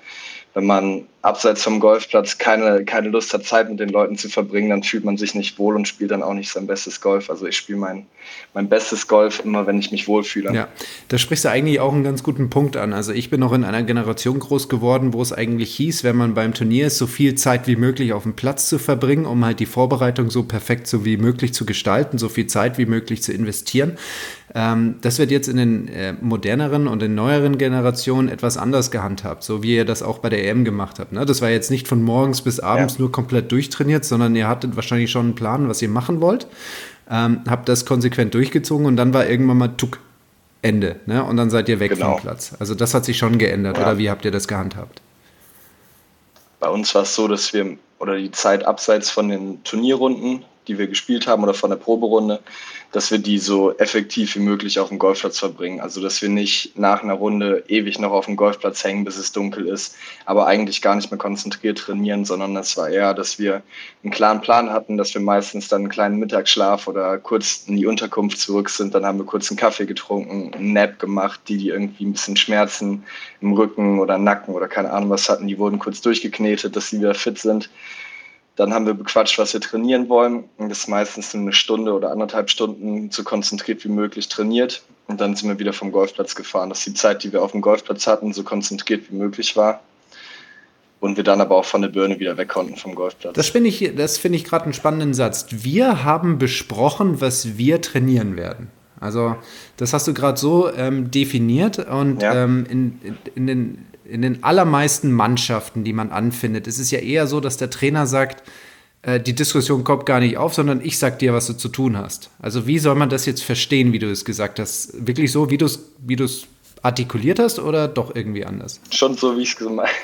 wenn man abseits vom Golfplatz keine, keine Lust hat, Zeit mit den Leuten zu verbringen, dann fühlt man sich nicht wohl und spielt dann auch nicht sein bestes Golf. Also ich spiele mein, mein bestes Golf immer, wenn ich mich wohlfühle. Ja, da sprichst du eigentlich auch einen ganz guten Punkt an. Also ich bin noch in einer Generation groß geworden, wo es eigentlich hieß, wenn man beim Turnier ist, so viel Zeit wie möglich auf dem Platz zu verbringen, um halt die Vorbereitung so perfekt so wie möglich zu gestalten, so viel Zeit wie möglich zu investieren. Ähm, das wird jetzt in den äh, moderneren und den neueren Generationen etwas anders gehandhabt, so wie ihr das auch bei der EM gemacht habt. Ne? Das war jetzt nicht von morgens bis abends ja. nur komplett durchtrainiert, sondern ihr hattet wahrscheinlich schon einen Plan, was ihr machen wollt, ähm, habt das konsequent durchgezogen und dann war irgendwann mal tuck, Ende. Ne? Und dann seid ihr weg genau. vom Platz. Also das hat sich schon geändert, ja. oder wie habt ihr das gehandhabt? Bei uns war es so, dass wir, oder die Zeit abseits von den Turnierrunden, die wir gespielt haben oder von der Proberunde, dass wir die so effektiv wie möglich auf dem Golfplatz verbringen. Also dass wir nicht nach einer Runde ewig noch auf dem Golfplatz hängen, bis es dunkel ist, aber eigentlich gar nicht mehr konzentriert trainieren, sondern es war eher, dass wir einen klaren Plan hatten, dass wir meistens dann einen kleinen Mittagsschlaf oder kurz in die Unterkunft zurück sind. Dann haben wir kurz einen Kaffee getrunken, einen Nap gemacht, die, die irgendwie ein bisschen Schmerzen im Rücken oder Nacken oder keine Ahnung was hatten, die wurden kurz durchgeknetet, dass sie wieder fit sind Dann haben wir bequatscht, was wir trainieren wollen. Und das ist meistens eine Stunde oder anderthalb Stunden so konzentriert wie möglich trainiert. Und dann sind wir wieder vom Golfplatz gefahren. Das ist die Zeit, die wir auf dem Golfplatz hatten, so konzentriert wie möglich war. Und wir dann aber auch von der Birne wieder weg konnten vom Golfplatz. Das finde ich, das finde ich gerade einen spannenden Satz. Wir haben besprochen, was wir trainieren werden. Also, das hast du gerade so ähm, definiert und ja. ähm, in, in den in den allermeisten Mannschaften, die man anfindet, ist es ja eher so, dass der Trainer sagt, äh, die Diskussion kommt gar nicht auf, sondern ich sag dir, was du zu tun hast. Also wie soll man das jetzt verstehen, wie du es gesagt hast? Wirklich so, wie du es wie artikuliert hast oder doch irgendwie anders? Schon so, wie ich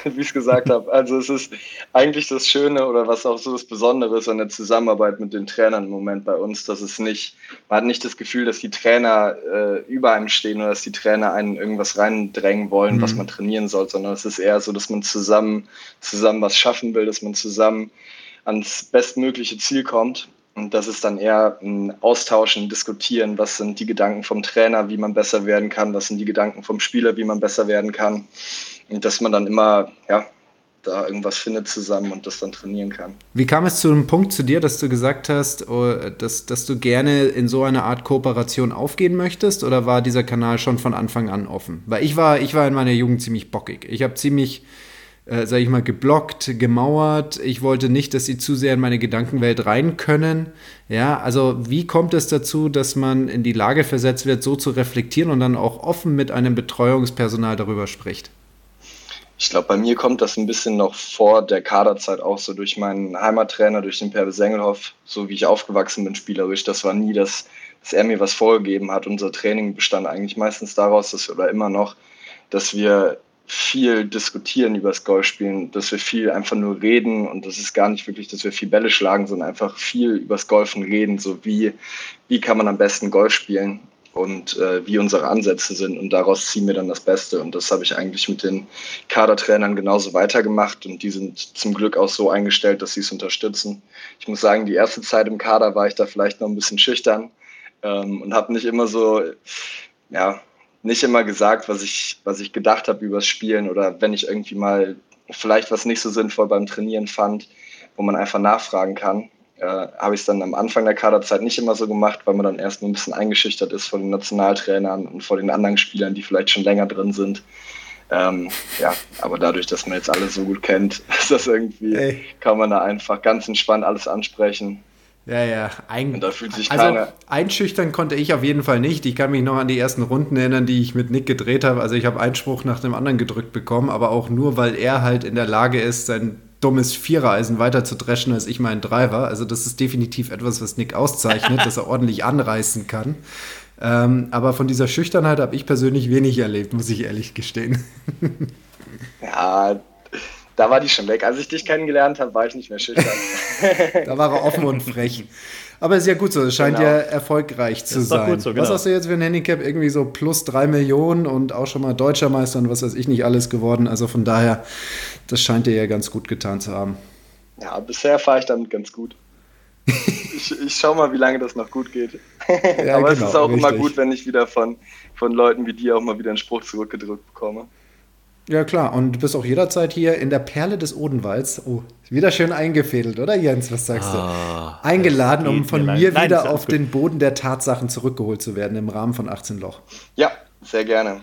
es gesagt habe. Also es ist eigentlich das Schöne oder was auch so das Besondere ist an der Zusammenarbeit mit den Trainern im Moment bei uns, dass es nicht, man hat nicht das Gefühl, dass die Trainer äh, über einem stehen oder dass die Trainer einen irgendwas reindrängen wollen, mhm. was man trainieren soll, sondern es ist eher so, dass man zusammen, zusammen was schaffen will, dass man zusammen ans bestmögliche Ziel kommt und das ist dann eher ein Austauschen, Diskutieren, was sind die Gedanken vom Trainer, wie man besser werden kann, was sind die Gedanken vom Spieler, wie man besser werden kann. Und dass man dann immer, ja, da irgendwas findet zusammen und das dann trainieren kann. Wie kam es zu einem Punkt zu dir, dass du gesagt hast, oh, dass, dass du gerne in so eine Art Kooperation aufgehen möchtest oder war dieser Kanal schon von Anfang an offen? Weil ich war, ich war in meiner Jugend ziemlich bockig. Ich habe ziemlich äh, sage ich mal, geblockt, gemauert. Ich wollte nicht, dass sie zu sehr in meine Gedankenwelt rein können. Ja, also wie kommt es dazu, dass man in die Lage versetzt wird, so zu reflektieren und dann auch offen mit einem Betreuungspersonal darüber spricht? Ich glaube, bei mir kommt das ein bisschen noch vor der Kaderzeit auch so durch meinen Heimattrainer, durch den Perbe Sengelhoff, so wie ich aufgewachsen bin spielerisch. Das war nie das, dass er mir was vorgegeben hat. Unser Training bestand eigentlich meistens daraus, dass wir oder immer noch, dass wir viel diskutieren über das Golfspielen, dass wir viel einfach nur reden und das ist gar nicht wirklich, dass wir viel Bälle schlagen, sondern einfach viel über das Golfen reden, so wie, wie kann man am besten Golf spielen und äh, wie unsere Ansätze sind und daraus ziehen wir dann das Beste und das habe ich eigentlich mit den Kadertrainern genauso weitergemacht und die sind zum Glück auch so eingestellt, dass sie es unterstützen. Ich muss sagen, die erste Zeit im Kader war ich da vielleicht noch ein bisschen schüchtern ähm, und habe nicht immer so, ja, nicht immer gesagt, was ich, was ich gedacht habe übers Spielen oder wenn ich irgendwie mal vielleicht was nicht so sinnvoll beim Trainieren fand, wo man einfach nachfragen kann, äh, habe ich es dann am Anfang der Kaderzeit nicht immer so gemacht, weil man dann erst ein bisschen eingeschüchtert ist vor den Nationaltrainern und vor den anderen Spielern, die vielleicht schon länger drin sind. Ähm, ja, aber dadurch, dass man jetzt alle so gut kennt, ist das irgendwie, Ey. kann man da einfach ganz entspannt alles ansprechen. Ja, ja. Ein, und da fühlt sich also, keiner. Einschüchtern konnte ich auf jeden Fall nicht. Ich kann mich noch an die ersten Runden erinnern, die ich mit Nick gedreht habe. Also ich habe Einspruch nach dem anderen gedrückt bekommen, aber auch nur, weil er halt in der Lage ist, sein dummes Vierereisen weiter zu dreschen, als ich meinen Driver. Also das ist definitiv etwas, was Nick auszeichnet, dass er ordentlich anreißen kann. Ähm, aber von dieser Schüchternheit habe ich persönlich wenig erlebt, muss ich ehrlich gestehen. ja, da war die schon weg. Als ich dich kennengelernt habe, war ich nicht mehr schüchtern. da war er offen und frech. Aber ist ja gut so, es scheint genau. ja erfolgreich zu sein. So, genau. Was hast du jetzt für ein Handicap? Irgendwie so plus drei Millionen und auch schon mal Deutscher Meister und was weiß ich nicht alles geworden. Also von daher, das scheint dir ja ganz gut getan zu haben. Ja, bisher fahre ich damit ganz gut. ich, ich schaue mal, wie lange das noch gut geht. Ja, Aber genau, es ist auch richtig. immer gut, wenn ich wieder von, von Leuten wie dir auch mal wieder einen Spruch zurückgedrückt bekomme. Ja, klar. Und du bist auch jederzeit hier in der Perle des Odenwalds. Oh, wieder schön eingefädelt, oder Jens? Was sagst du? Ah, Eingeladen, um von mir Nein, wieder auf gut. den Boden der Tatsachen zurückgeholt zu werden im Rahmen von 18 Loch. Ja, sehr gerne.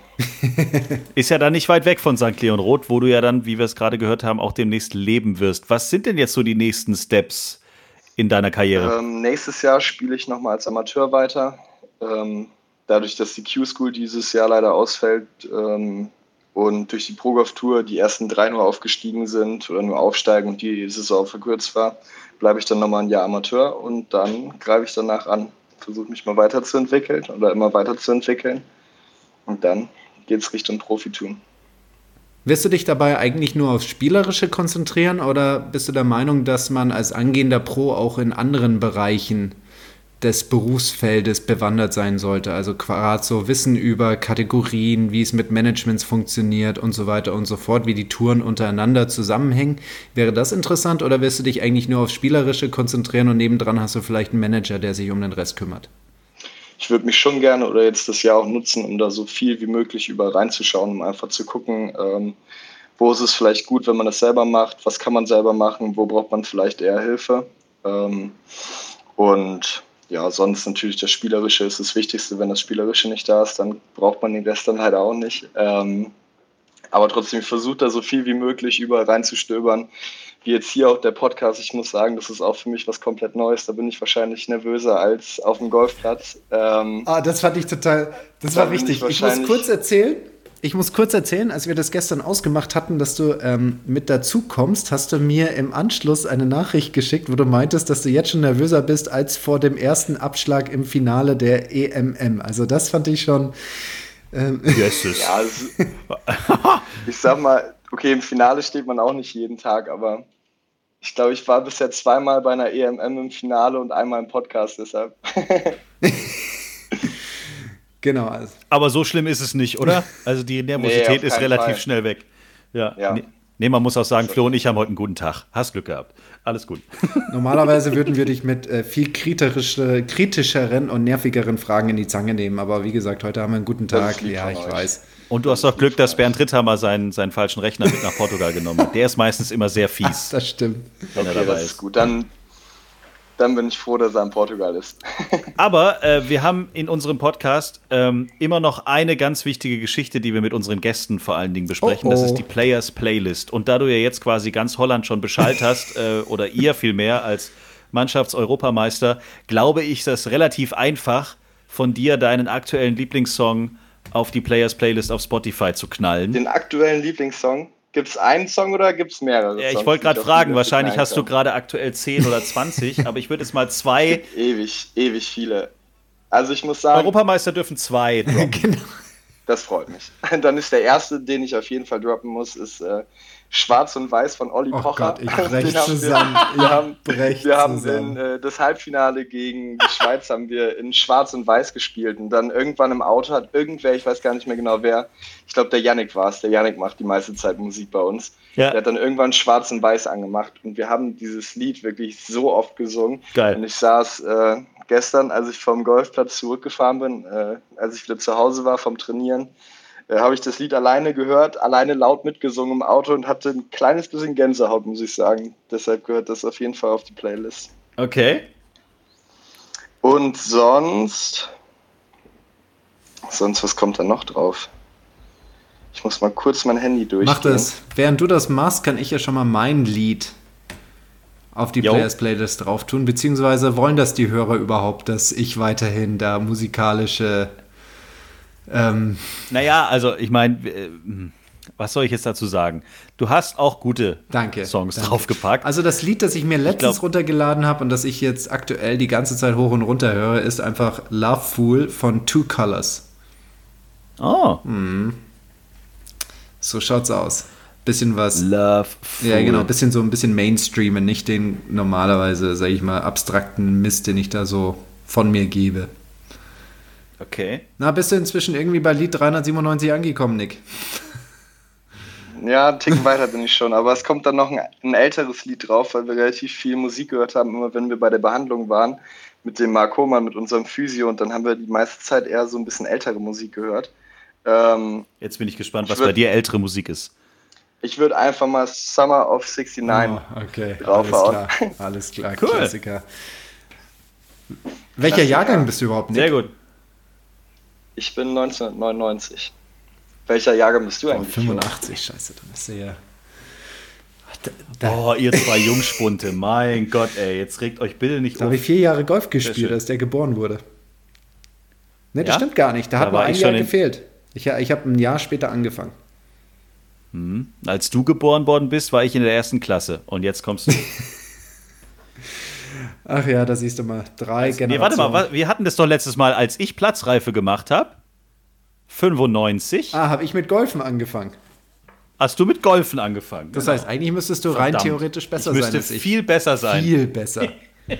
Ist ja dann nicht weit weg von St. Leon Roth, wo du ja dann, wie wir es gerade gehört haben, auch demnächst leben wirst. Was sind denn jetzt so die nächsten Steps in deiner Karriere? Ähm, nächstes Jahr spiele ich nochmal als Amateur weiter. Ähm, dadurch, dass die Q-School dieses Jahr leider ausfällt, ähm, und durch die ProGolf-Tour die ersten drei nur aufgestiegen sind oder nur aufsteigen und die Saison verkürzt war, bleibe ich dann nochmal ein Jahr Amateur und dann greife ich danach an, versuche mich mal weiterzuentwickeln oder immer weiterzuentwickeln und dann geht es Richtung Profitum. Wirst du dich dabei eigentlich nur aufs Spielerische konzentrieren oder bist du der Meinung, dass man als angehender Pro auch in anderen Bereichen des Berufsfeldes bewandert sein sollte. Also gerade so Wissen über Kategorien, wie es mit Managements funktioniert und so weiter und so fort, wie die Touren untereinander zusammenhängen. Wäre das interessant oder wirst du dich eigentlich nur aufs Spielerische konzentrieren und nebendran hast du vielleicht einen Manager, der sich um den Rest kümmert? Ich würde mich schon gerne oder jetzt das Jahr auch nutzen, um da so viel wie möglich über reinzuschauen, um einfach zu gucken, ähm, wo ist es vielleicht gut, wenn man das selber macht, was kann man selber machen, wo braucht man vielleicht eher Hilfe. Ähm, und ja, sonst natürlich das Spielerische ist das Wichtigste. Wenn das Spielerische nicht da ist, dann braucht man den Rest dann leider auch nicht. Ähm, aber trotzdem, ich versuche da so viel wie möglich überall reinzustöbern. Wie jetzt hier auch der Podcast. Ich muss sagen, das ist auch für mich was komplett Neues. Da bin ich wahrscheinlich nervöser als auf dem Golfplatz. Ähm, ah, das fand ich total, das da war wichtig. Ich, ich muss kurz erzählen, ich muss kurz erzählen, als wir das gestern ausgemacht hatten, dass du ähm, mit dazu kommst, hast du mir im Anschluss eine Nachricht geschickt, wo du meintest, dass du jetzt schon nervöser bist als vor dem ersten Abschlag im Finale der EMM. Also das fand ich schon. Ähm yes, ja, also, ich sag mal, okay, im Finale steht man auch nicht jeden Tag, aber ich glaube, ich war bisher zweimal bei einer EMM im Finale und einmal im Podcast deshalb. Genau. Also. Aber so schlimm ist es nicht, oder? Also die Nervosität nee, ist relativ Fall. schnell weg. Ja. ja. Nee, man muss auch sagen, Flo und ich haben heute einen guten Tag. Hast Glück gehabt. Alles gut. Normalerweise würden wir dich mit äh, viel kritische, kritischeren und nervigeren Fragen in die Zange nehmen. Aber wie gesagt, heute haben wir einen guten Tag. Ja, ich euch. weiß. Und du hast doch Glück, dass Bernd Ritthammer seinen, seinen falschen Rechner mit nach Portugal genommen hat. Der ist meistens immer sehr fies. das stimmt. Wenn okay, er dabei das ist gut. Dann dann bin ich froh, dass er in Portugal ist. Aber äh, wir haben in unserem Podcast ähm, immer noch eine ganz wichtige Geschichte, die wir mit unseren Gästen vor allen Dingen besprechen. Oh, oh. Das ist die Players Playlist. Und da du ja jetzt quasi ganz Holland schon Bescheid hast, äh, oder ihr vielmehr als Mannschaftseuropameister, glaube ich, das relativ einfach, von dir deinen aktuellen Lieblingssong auf die Players Playlist auf Spotify zu knallen. Den aktuellen Lieblingssong? Gibt es einen Song oder gibt es mehrere? Ja, ich wollte gerade fragen, wahrscheinlich hast du gerade aktuell 10 oder 20, aber ich würde jetzt mal zwei. ewig, ewig viele. Also ich muss sagen. Europameister dürfen zwei. genau. Das freut mich. Dann ist der erste, den ich auf jeden Fall droppen muss, ist äh, Schwarz und Weiß von Olli oh Pocher. Gott, ich brech zusammen. Wir, wir haben, wir haben den, äh, das Halbfinale gegen die Schweiz haben wir in Schwarz und Weiß gespielt und dann irgendwann im Auto hat irgendwer, ich weiß gar nicht mehr genau wer, ich glaube der Yannick war es, der Yannick macht die meiste Zeit Musik bei uns. Ja. Der hat dann irgendwann Schwarz und Weiß angemacht und wir haben dieses Lied wirklich so oft gesungen. Geil. Und ich saß äh, gestern, als ich vom Golfplatz zurückgefahren bin, äh, als ich wieder zu Hause war vom Trainieren, äh, habe ich das Lied alleine gehört, alleine laut mitgesungen im Auto und hatte ein kleines bisschen Gänsehaut, muss ich sagen. Deshalb gehört das auf jeden Fall auf die Playlist. Okay. Und sonst. Sonst, was kommt da noch drauf? Ich muss mal kurz mein Handy durchgehen. Mach das. Während du das machst, kann ich ja schon mal mein Lied auf die Players Playlist drauf tun, beziehungsweise wollen das die Hörer überhaupt, dass ich weiterhin da musikalische ähm, naja, also ich meine, äh, was soll ich jetzt dazu sagen? Du hast auch gute danke, Songs danke. draufgepackt. Also das Lied, das ich mir letztens ich glaub, runtergeladen habe und das ich jetzt aktuell die ganze Zeit hoch und runter höre, ist einfach Love Fool von Two Colors. Oh. Mhm. So schaut's aus. Bisschen was. Love. Ja, genau. Bisschen so ein bisschen Mainstream und nicht den normalerweise, sag ich mal, abstrakten Mist, den ich da so von mir gebe. Okay. Na, bist du inzwischen irgendwie bei Lied 397 angekommen, Nick? Ja, einen Ticken weiter bin ich schon, aber es kommt dann noch ein, ein, älteres Lied drauf, weil wir relativ viel Musik gehört haben, immer wenn wir bei der Behandlung waren mit dem Mark Hohmann, mit unserem Physio und dann haben wir die meiste Zeit eher so ein bisschen ältere Musik gehört. Ähm, Jetzt bin ich gespannt, was würd, bei dir ältere Musik ist. Ich würde einfach mal Summer of 69 oh, okay. draufhauen. Alles klar, alles klar cool. Klassiker. Welcher Klassiker. Jahrgang bist du überhaupt, Nick? Sehr gut. Ich bin 1999. Welcher Jahrgang bist du eigentlich? Oh, 85, scheiße, dann bist du ja. oh, ihr zwei Jungspunte, mein Gott, ey, jetzt regt euch bitte nicht Da habe ich vier Jahre Golf gespielt, als der geboren wurde. Ne, das ja? stimmt gar nicht. Da, da hat nur ein Jahr gefehlt. Ich, ich habe ein Jahr später angefangen. Hm. Als du geboren worden bist, war ich in der ersten Klasse. Und jetzt kommst du. Ach ja, da siehst du mal. Drei also, Generationen. Nee, warte mal, wir hatten das doch letztes Mal, als ich Platzreife gemacht habe. 95. Ah, habe ich mit Golfen angefangen. Hast du mit Golfen angefangen? Das genau. heißt, eigentlich müsstest du Verdammt. rein theoretisch besser ich müsste sein als ich. viel besser sein. Viel besser.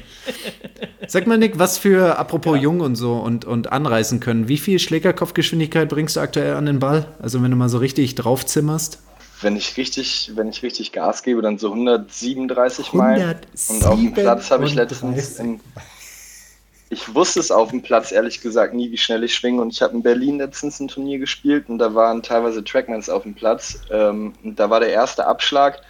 Sag mal, Nick, was für, apropos ja. jung und so und, und anreißen können, wie viel Schlägerkopfgeschwindigkeit bringst du aktuell an den Ball? Also wenn du mal so richtig draufzimmerst? wenn ich richtig, wenn ich richtig Gas gebe, dann so 137 Meilen. Und auf dem Platz habe ich letztens in, ich wusste es auf dem Platz ehrlich gesagt nie, wie schnell ich schwinge. Und ich habe in Berlin letztens ein Turnier gespielt und da waren teilweise Trackmans auf dem Platz. Ähm, und da war der erste Abschlag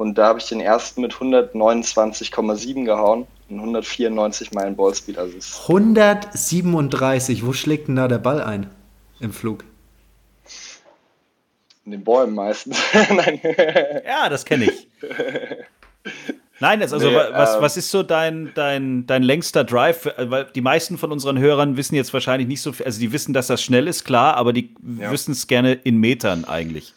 und da habe ich den ersten mit 129,7 gehauen und 194 Meilen Ballspeed. Also 137, wo schlägt denn da der Ball ein im Flug? In den Bäumen meistens. ja, das kenne ich. Nein, also nee, was, ähm, was ist so dein, dein, dein längster Drive? Weil die meisten von unseren Hörern wissen jetzt wahrscheinlich nicht so viel, also die wissen, dass das schnell ist, klar, aber die ja. wissen es gerne in Metern eigentlich.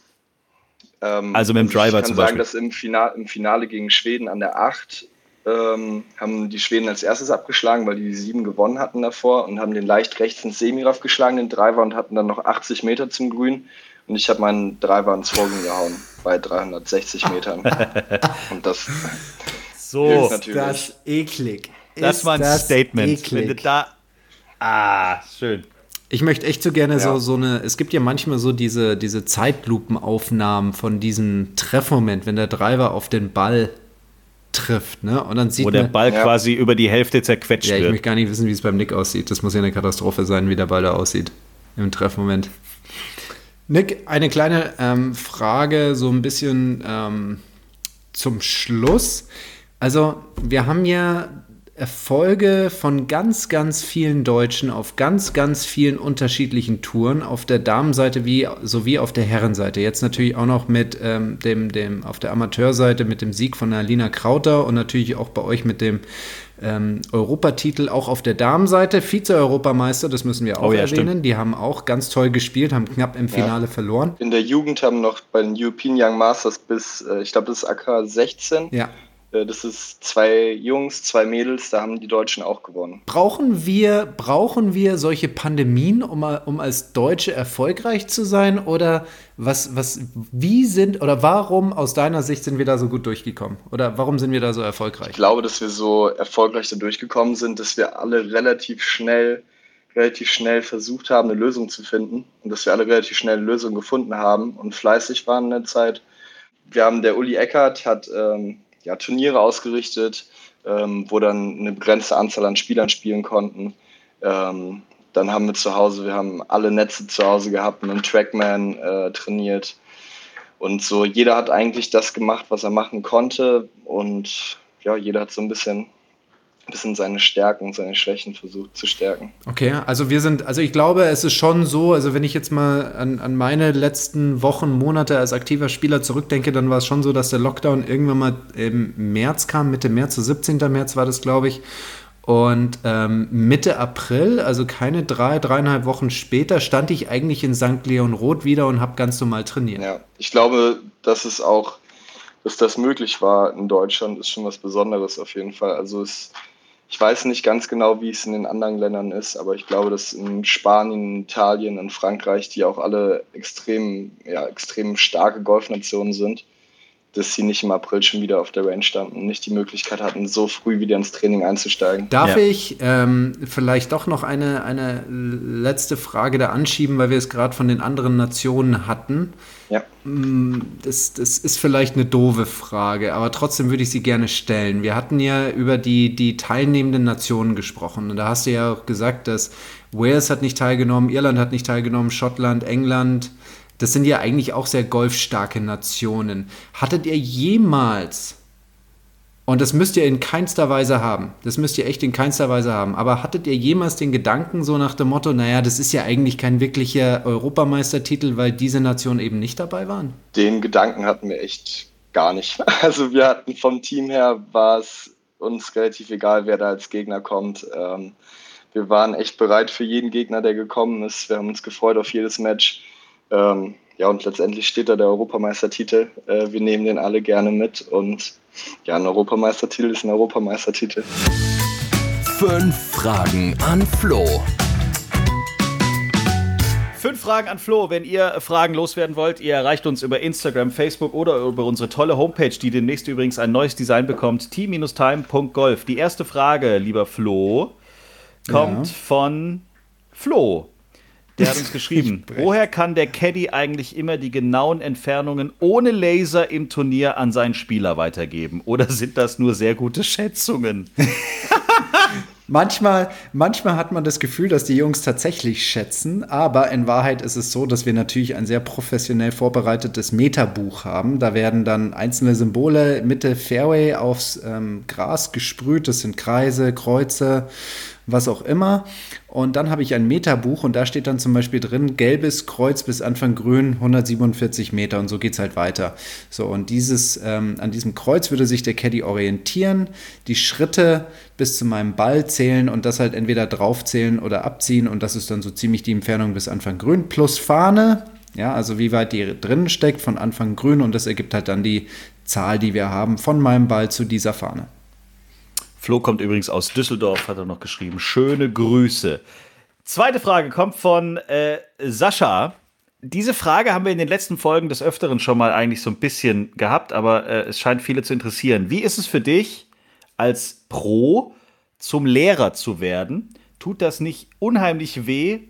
Ähm, also mit dem Driver also ich kann zum Beispiel. sagen, dass im Finale, im Finale gegen Schweden an der 8 ähm, haben die Schweden als erstes abgeschlagen, weil die die 7 gewonnen hatten davor und haben den leicht rechts ins Semiraff geschlagen, den Driver, und hatten dann noch 80 Meter zum Grün. Und ich habe meinen Driver ins Vorgehen gehauen bei 360 Metern. und das so, ist das eklig. Das war ein Statement. Eklig. Wenn da ah, schön. Ich möchte echt so gerne ja. so, so eine, es gibt ja manchmal so diese, diese Zeitlupenaufnahmen von diesem Treffmoment, wenn der Driver auf den Ball trifft, ne? Und dann sieht Wo der Ball ja. quasi über die Hälfte zerquetscht wird. Ja, ich möchte gar nicht wissen, wie es beim Nick aussieht. Das muss ja eine Katastrophe sein, wie der Ball da aussieht im Treffmoment. Nick, eine kleine ähm, Frage, so ein bisschen ähm, zum Schluss. Also, wir haben ja Erfolge von ganz, ganz vielen Deutschen auf ganz, ganz vielen unterschiedlichen Touren, auf der Damenseite wie sowie auf der Herrenseite. Jetzt natürlich auch noch mit ähm, dem, dem, auf der Amateurseite mit dem Sieg von Alina Krauter und natürlich auch bei euch mit dem ähm, Europatitel auch auf der Damenseite. Vize-Europameister, das müssen wir auch oh, ja, erwähnen. Stimmt. Die haben auch ganz toll gespielt, haben knapp im Finale ja. verloren. In der Jugend haben noch bei den European Young Masters bis, äh, ich glaube, das ist AK 16. Ja das ist zwei Jungs, zwei Mädels, da haben die Deutschen auch gewonnen. Brauchen wir, brauchen wir solche Pandemien, um, um als Deutsche erfolgreich zu sein? Oder was, was, wie sind oder warum aus deiner Sicht sind wir da so gut durchgekommen? Oder warum sind wir da so erfolgreich? Ich glaube, dass wir so erfolgreich da durchgekommen sind, dass wir alle relativ schnell relativ schnell versucht haben, eine Lösung zu finden und dass wir alle relativ schnell eine Lösung gefunden haben und fleißig waren in der Zeit. Wir haben, der Uli Eckert hat ähm, ja, Turniere ausgerichtet, ähm, wo dann eine begrenzte Anzahl an Spielern spielen konnten. Ähm, dann haben wir zu Hause, wir haben alle Netze zu Hause gehabt, einen Trackman äh, trainiert. Und so, jeder hat eigentlich das gemacht, was er machen konnte. Und ja, jeder hat so ein bisschen bisschen seine Stärken und seine Schwächen versucht zu stärken. Okay, also wir sind, also ich glaube, es ist schon so, also wenn ich jetzt mal an, an meine letzten Wochen, Monate als aktiver Spieler zurückdenke, dann war es schon so, dass der Lockdown irgendwann mal im März kam, Mitte März, so 17. März war das, glaube ich. Und ähm, Mitte April, also keine drei, dreieinhalb Wochen später, stand ich eigentlich in St. Leon Roth wieder und habe ganz normal trainiert. Ja, ich glaube, dass es auch, dass das möglich war in Deutschland, ist schon was Besonderes auf jeden Fall. Also es ich weiß nicht ganz genau, wie es in den anderen Ländern ist, aber ich glaube, dass in Spanien, Italien und Frankreich, die auch alle extrem, ja, extrem starke Golfnationen sind, dass sie nicht im April schon wieder auf der Range standen und nicht die Möglichkeit hatten, so früh wieder ins Training einzusteigen. Darf ja. ich ähm, vielleicht doch noch eine, eine letzte Frage da anschieben, weil wir es gerade von den anderen Nationen hatten? Ja. Mm, das, das ist vielleicht eine doofe Frage, aber trotzdem würde ich sie gerne stellen. Wir hatten ja über die, die teilnehmenden Nationen gesprochen und da hast du ja auch gesagt, dass Wales hat nicht teilgenommen, Irland hat nicht teilgenommen, Schottland, England, das sind ja eigentlich auch sehr golfstarke Nationen. Hattet ihr jemals, und das müsst ihr in keinster Weise haben, das müsst ihr echt in keinster Weise haben, aber hattet ihr jemals den Gedanken so nach dem Motto, naja, das ist ja eigentlich kein wirklicher Europameistertitel, weil diese Nationen eben nicht dabei waren? Den Gedanken hatten wir echt gar nicht. Also wir hatten vom Team her, war es uns relativ egal, wer da als Gegner kommt. Ähm, wir waren echt bereit für jeden Gegner, der gekommen ist. Wir haben uns gefreut auf jedes Match. Ähm, ja, und letztendlich steht da der Europameistertitel. Äh, wir nehmen den alle gerne mit und ja, ein Europameistertitel ist ein Europameistertitel. Fünf Fragen an Flo. Fünf Fragen an Flo. Wenn ihr Fragen loswerden wollt, ihr erreicht uns über Instagram, Facebook oder über unsere tolle Homepage, die demnächst übrigens ein neues Design bekommt, t-time.golf. Die erste Frage, lieber Flo, kommt ja. von Flo. Der hat uns geschrieben, woher kann der Caddy eigentlich immer die genauen Entfernungen ohne Laser im Turnier an seinen Spieler weitergeben? Oder sind das nur sehr gute Schätzungen? Manchmal, manchmal hat man das Gefühl, dass die Jungs tatsächlich schätzen, aber in Wahrheit ist es so, dass wir natürlich ein sehr professionell vorbereitetes Metabuch haben. Da werden dann einzelne Symbole Mitte Fairway aufs ähm, Gras gesprüht. Das sind Kreise, Kreuze, was auch immer. Und dann habe ich ein Meterbuch und da steht dann zum Beispiel drin, gelbes Kreuz bis Anfang grün, 147 Meter und so geht es halt weiter. So, und dieses, ähm, an diesem Kreuz würde sich der Caddy orientieren, die Schritte bis zu meinem Ball zählen und das halt entweder draufzählen oder abziehen und das ist dann so ziemlich die Entfernung bis Anfang grün plus Fahne. Ja, also wie weit die drinnen steckt von Anfang grün und das ergibt halt dann die Zahl, die wir haben von meinem Ball zu dieser Fahne. Flo kommt übrigens aus Düsseldorf, hat er noch geschrieben. Schöne Grüße. Zweite Frage kommt von äh, Sascha. Diese Frage haben wir in den letzten Folgen des Öfteren schon mal eigentlich so ein bisschen gehabt, aber äh, es scheint viele zu interessieren. Wie ist es für dich, als Pro zum Lehrer zu werden? Tut das nicht unheimlich weh,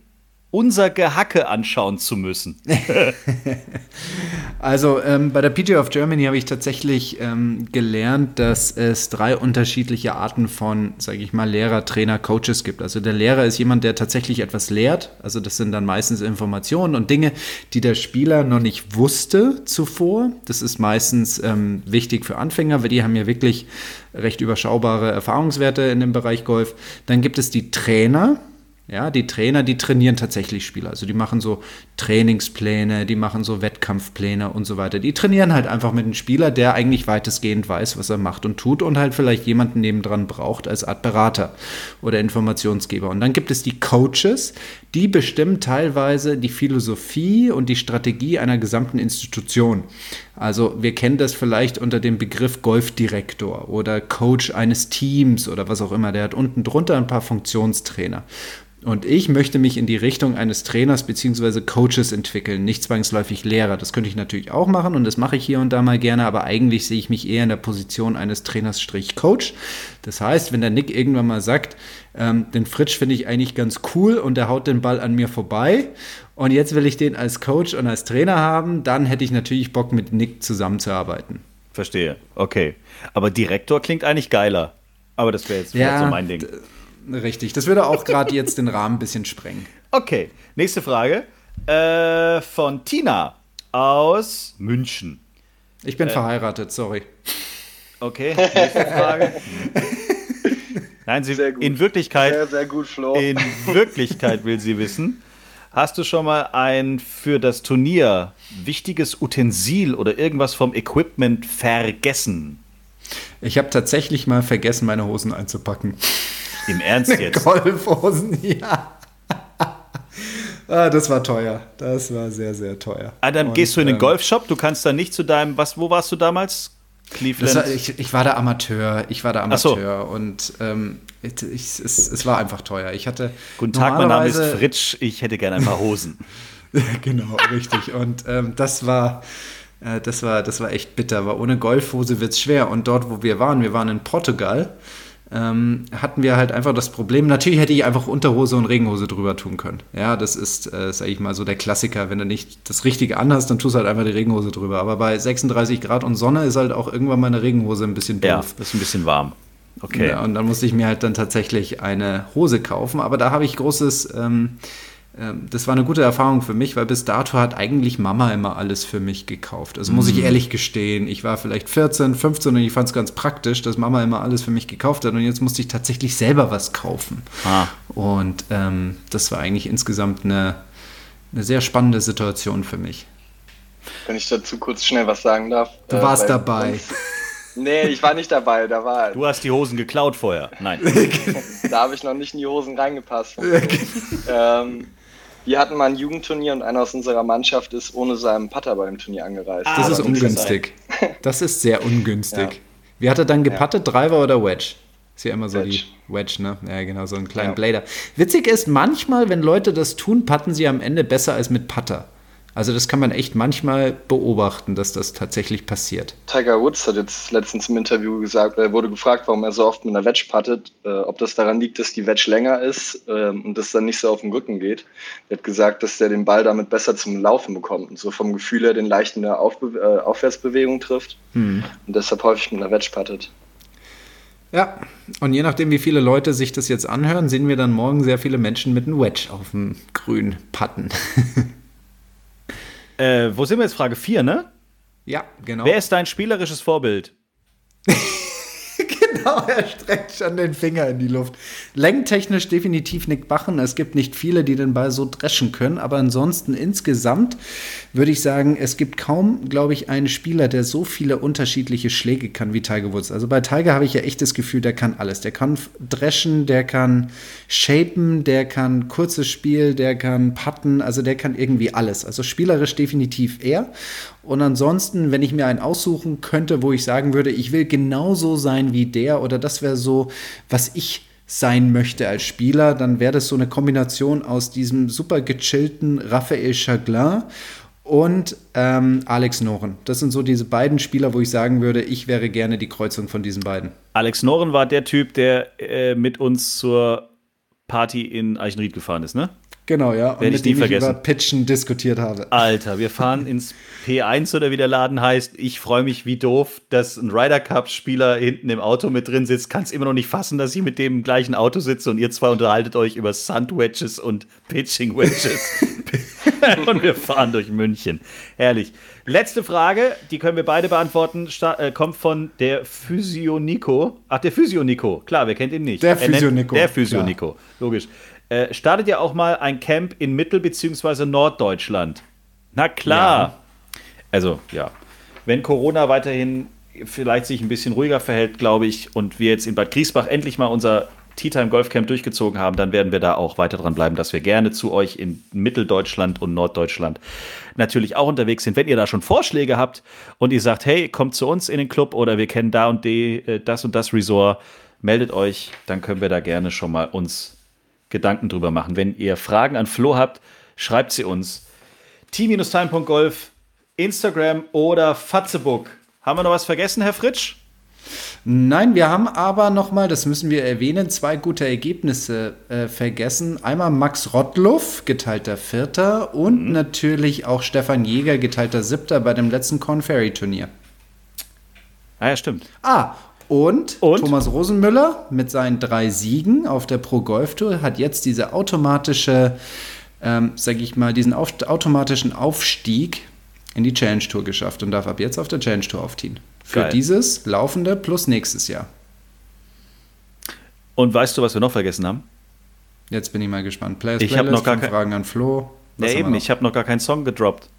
unser Gehacke anschauen zu müssen. also ähm, bei der PGA of Germany habe ich tatsächlich ähm, gelernt, dass es drei unterschiedliche Arten von, sage ich mal, Lehrer, Trainer, Coaches gibt. Also der Lehrer ist jemand, der tatsächlich etwas lehrt. Also das sind dann meistens Informationen und Dinge, die der Spieler noch nicht wusste zuvor. Das ist meistens ähm, wichtig für Anfänger, weil die haben ja wirklich recht überschaubare Erfahrungswerte in dem Bereich Golf. Dann gibt es die Trainer ja, die Trainer, die trainieren tatsächlich Spieler. Also die machen so Trainingspläne, die machen so Wettkampfpläne und so weiter. Die trainieren halt einfach mit einem Spieler, der eigentlich weitestgehend weiß, was er macht und tut und halt vielleicht jemanden nebendran braucht als Art Berater oder Informationsgeber. Und dann gibt es die Coaches, die bestimmen teilweise die Philosophie und die Strategie einer gesamten Institution. Also wir kennen das vielleicht unter dem Begriff Golfdirektor oder Coach eines Teams oder was auch immer. Der hat unten drunter ein paar Funktionstrainer. Und ich möchte mich in die Richtung eines Trainers bzw. Coaches entwickeln, nicht zwangsläufig Lehrer. Das könnte ich natürlich auch machen und das mache ich hier und da mal gerne, aber eigentlich sehe ich mich eher in der Position eines Trainers-Coach. Das heißt, wenn der Nick irgendwann mal sagt, ähm, den Fritsch finde ich eigentlich ganz cool und der haut den Ball an mir vorbei und jetzt will ich den als Coach und als Trainer haben, dann hätte ich natürlich Bock, mit Nick zusammenzuarbeiten. Verstehe, okay. Aber Direktor klingt eigentlich geiler. Aber das wäre jetzt ja, so mein Ding. Richtig, das würde auch gerade jetzt den Rahmen ein bisschen sprengen. Okay, nächste Frage äh, von Tina aus München. Ich bin äh, verheiratet, sorry. Okay, nächste Frage. Nein, sie in Wirklichkeit. Sehr, sehr gut, Flo. In Wirklichkeit will sie wissen. Hast du schon mal ein für das Turnier wichtiges Utensil oder irgendwas vom Equipment vergessen? Ich habe tatsächlich mal vergessen, meine Hosen einzupacken. Im Ernst jetzt? Golfhosen, ja. ah, das war teuer. Das war sehr, sehr teuer. Ah, dann Und, gehst du in den ähm, Golfshop. Du kannst da nicht zu deinem, was, wo warst du damals? Cleveland. War, ich, ich, war der Amateur. Ich war der Amateur. So. Und ähm, ich, es, es, war einfach teuer. Ich hatte. Guten Tag, mein Name ist Fritsch. Ich hätte gerne ein paar Hosen. genau, richtig. Und ähm, das war. Äh, das war, das war echt bitter, weil ohne Golfhose wird es schwer. Und dort, wo wir waren, wir waren in Portugal, ähm, hatten wir halt einfach das Problem, natürlich hätte ich einfach Unterhose und Regenhose drüber tun können. Ja, das ist, äh, sag ich mal, so der Klassiker. Wenn du nicht das Richtige anhast, dann tust du halt einfach die Regenhose drüber. Aber bei 36 Grad und Sonne ist halt auch irgendwann meine Regenhose ein bisschen doof. Ja, ist ein bisschen warm. Okay. Ja, und dann musste ich mir halt dann tatsächlich eine Hose kaufen. Aber da habe ich großes... Ähm, das war eine gute Erfahrung für mich, weil bis dato hat eigentlich Mama immer alles für mich gekauft. Also muss ich mhm. ehrlich gestehen, ich war vielleicht 14, 15 und ich fand es ganz praktisch, dass Mama immer alles für mich gekauft hat und jetzt musste ich tatsächlich selber was kaufen. Ah. Und ähm, das war eigentlich insgesamt eine, eine sehr spannende Situation für mich. Wenn ich dazu kurz schnell was sagen darf. Du äh, warst dabei. Uns, nee, ich war nicht dabei. Da war, du hast die Hosen geklaut vorher. Nein. da habe ich noch nicht in die Hosen reingepasst. ähm, wir hatten mal ein Jugendturnier und einer aus unserer Mannschaft ist ohne seinen Putter beim Turnier angereist. das ist ungünstig. Das ist sehr ungünstig. Ja. Wie hat er dann gepattet? Ja. Driver oder Wedge? Ist ja immer so Wedge. die Wedge, ne? Ja, genau, so einen kleinen ja. Blader. Witzig ist, manchmal, wenn Leute das tun, patten sie am Ende besser als mit Putter. Also das kann man echt manchmal beobachten, dass das tatsächlich passiert. Tiger Woods hat jetzt letztens im Interview gesagt, er wurde gefragt, warum er so oft mit einer Wedge puttet, äh, ob das daran liegt, dass die Wedge länger ist äh, und das dann nicht so auf den Rücken geht. Er hat gesagt, dass er den Ball damit besser zum Laufen bekommt und so vom Gefühl her den leichten Aufbe äh, Aufwärtsbewegung trifft hm. und deshalb häufig mit einer Wedge puttet. Ja, und je nachdem, wie viele Leute sich das jetzt anhören, sehen wir dann morgen sehr viele Menschen mit einem Wedge auf dem Grün patten. äh, wo sind wir jetzt? Frage 4, ne? Ja, genau. Wer ist dein spielerisches Vorbild? genau, er streckt schon den Finger in die Luft. Längentechnisch definitiv Nick Bachen. Es gibt nicht viele, die den Ball so dreschen können, aber ansonsten insgesamt würde ich sagen, es gibt kaum, glaube ich, einen Spieler, der so viele unterschiedliche Schläge kann wie Tiger Woods. Also bei Tiger habe ich ja echt das Gefühl, der kann alles. Der kann dreschen, der kann shapen, der kann kurzes Spiel, der kann putten, also der kann irgendwie alles. Also spielerisch definitiv er. Und ansonsten, wenn ich mir einen aussuchen könnte, wo ich sagen würde, ich will genauso sein wie der oder das wäre so, was ich sein möchte als Spieler, dann wäre das so eine Kombination aus diesem super gechillten Raphael Chaglin und ähm, Alex Noren. Das sind so diese beiden Spieler, wo ich sagen würde, ich wäre gerne die Kreuzung von diesen beiden. Alex Noren war der Typ, der äh, mit uns zur Party in Eichenried gefahren ist, ne? Genau, ja. Und Werde ich nie vergessen. Ich über Pitchen diskutiert habe. Alter, wir fahren ins P1 oder wie der Laden heißt. Ich freue mich wie doof, dass ein Ryder Cup-Spieler hinten im Auto mit drin sitzt. Kann es immer noch nicht fassen, dass ich mit dem gleichen Auto sitze und ihr zwei unterhaltet euch über Sandwedges und Pitching Wedges. und wir fahren durch München. Herrlich. Letzte Frage, die können wir beide beantworten, Sta äh, kommt von der Physionico. Ach, der Physionico. Klar, wer kennt ihn nicht? Der Physionico. Der Physionico, logisch. Äh, startet ja auch mal ein Camp in Mittel- bzw. Norddeutschland. Na klar. Ja. Also, ja. Wenn Corona weiterhin vielleicht sich ein bisschen ruhiger verhält, glaube ich, und wir jetzt in Bad Griesbach endlich mal unser Tea Time Golf Camp durchgezogen haben, dann werden wir da auch weiter dran bleiben, dass wir gerne zu euch in Mitteldeutschland und Norddeutschland natürlich auch unterwegs sind. Wenn ihr da schon Vorschläge habt und ihr sagt, hey, kommt zu uns in den Club oder wir kennen da und die, äh, das und das Resort, meldet euch, dann können wir da gerne schon mal uns Gedanken drüber machen. Wenn ihr Fragen an Flo habt, schreibt sie uns. Team-time.golf, Instagram oder Fatzebook. Haben wir noch was vergessen, Herr Fritsch? Nein, wir haben aber nochmal, das müssen wir erwähnen, zwei gute Ergebnisse äh, vergessen. Einmal Max Rottluff, geteilter Vierter, und mhm. natürlich auch Stefan Jäger, geteilter Siebter bei dem letzten Corn Ferry Turnier. Ah ja, stimmt. Ah, und, und, Thomas Rosenmüller mit seinen drei Siegen auf der Pro Golf Tour hat jetzt diese automatische, ähm, sag ich mal, diesen auf, automatischen Aufstieg in die Challenge Tour geschafft und darf ab jetzt auf der Challenge Tour aufziehen. Für Geil. dieses laufende plus nächstes Jahr. Und weißt du, was wir noch vergessen haben? Jetzt bin ich mal gespannt. Players ich habe noch gar kein... Fragen an Flo. Was ja, eben, ich habe noch gar keinen Song gedroppt.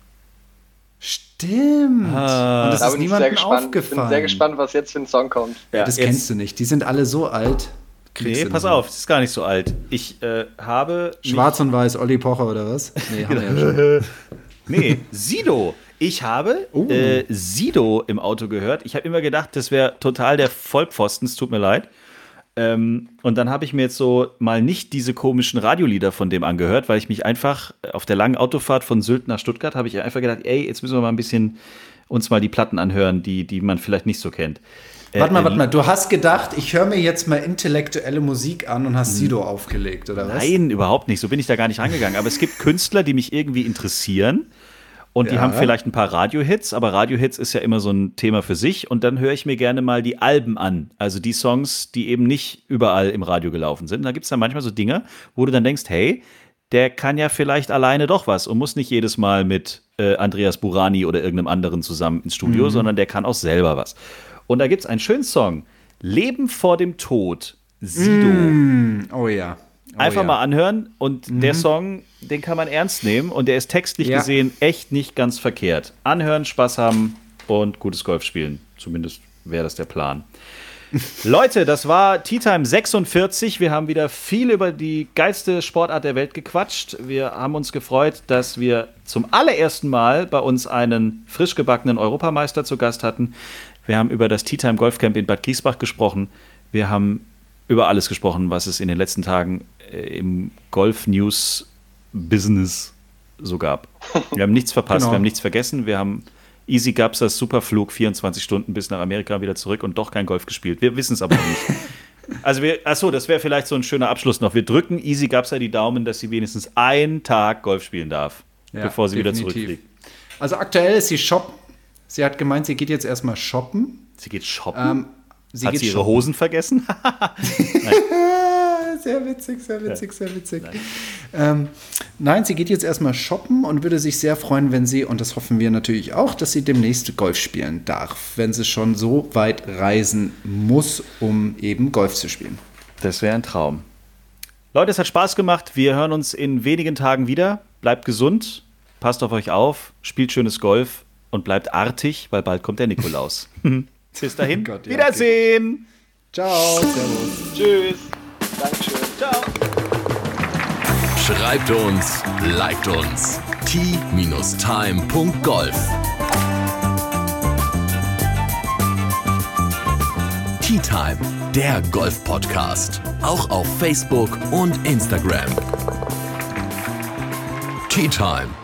Stimmt. Ah, und das da ist niemandem aufgefallen. Ich bin sehr gespannt, was jetzt für ein Song kommt. Ja, das jetzt. kennst du nicht. Die sind alle so alt. Nee, pass auf, das ist gar nicht so alt. Ich äh, habe. Schwarz und Weiß, Olli Pocher oder was? Nee, haben wir ja schon. nee, Sido. Ich habe uh. äh, Sido im Auto gehört. Ich habe immer gedacht, das wäre total der Vollpfosten. Es tut mir leid. Ähm, und dann habe ich mir jetzt so mal nicht diese komischen Radiolieder von dem angehört, weil ich mich einfach äh, auf der langen Autofahrt von Sylt nach Stuttgart habe ich einfach gedacht, ey, jetzt müssen wir mal ein bisschen uns mal die Platten anhören, die, die man vielleicht nicht so kennt. Äh, warte mal, warte mal, du hast gedacht, ich höre mir jetzt mal intellektuelle Musik an und hast. Sido aufgelegt, oder was? Nein, überhaupt nicht. So bin ich da gar nicht rangegangen. Aber es gibt Künstler, die mich irgendwie interessieren und die ja. haben vielleicht ein paar Radiohits, aber Radiohits ist ja immer so ein Thema für sich. Und dann höre ich mir gerne mal die Alben an. Also die Songs, die eben nicht überall im Radio gelaufen sind. Und da gibt es dann manchmal so Dinge, wo du dann denkst, hey, der kann ja vielleicht alleine doch was und muss nicht jedes Mal mit äh, Andreas Burani oder irgendeinem anderen zusammen ins Studio, mhm. sondern der kann auch selber was. Und da gibt es einen schönen Song, Leben vor dem Tod, Sido. Mm, oh ja. Oh, Einfach ja. mal anhören und mhm. der Song, den kann man ernst nehmen und der ist textlich ja. gesehen echt nicht ganz verkehrt. Anhören, Spaß haben und gutes Golf spielen. Zumindest wäre das der Plan. Leute, das war Tea Time 46. Wir haben wieder viel über die geilste Sportart der Welt gequatscht. Wir haben uns gefreut, dass wir zum allerersten Mal bei uns einen frisch gebackenen Europameister zu Gast hatten. Wir haben über das Tea Time Golfcamp in Bad Giesbach gesprochen. Wir haben über alles gesprochen, was es in den letzten Tagen äh, im Golf-News-Business so gab. Wir haben nichts verpasst, genau. wir haben nichts vergessen, wir haben Easy Gapsas Superflug 24 Stunden bis nach Amerika wieder zurück und doch kein Golf gespielt. Wir wissen es aber nicht. Also wir, achso, das wäre vielleicht so ein schöner Abschluss noch. Wir drücken Easy Gapsa die Daumen, dass sie wenigstens einen Tag Golf spielen darf, ja, bevor sie definitiv. wieder zurückfliegt. Also aktuell ist sie shoppen. Sie hat gemeint, sie geht jetzt erstmal shoppen. Sie geht shoppen? Ähm, Sie Hat sie ihre Hosen vergessen? sehr witzig, sehr witzig, sehr witzig. Nein. Ähm, nein, sie geht jetzt erstmal shoppen und würde sich sehr freuen, wenn sie, und das hoffen wir natürlich auch, dass sie demnächst Golf spielen darf, wenn sie schon so weit reisen muss, um eben Golf zu spielen. Das wäre ein Traum. Leute, es hat Spaß gemacht. Wir hören uns in wenigen Tagen wieder. Bleibt gesund, passt auf euch auf, spielt schönes Golf und bleibt artig, weil bald kommt der Nikolaus. Bis dahin. Oh Gott, ja, Wiedersehen. Okay. Ciao. Servus. Tschüss. Dankeschön. Ciao. Schreibt uns, liked uns. t-time.golf Tea Time, der Golf-Podcast. Auch auf Facebook und Instagram. Tea Time.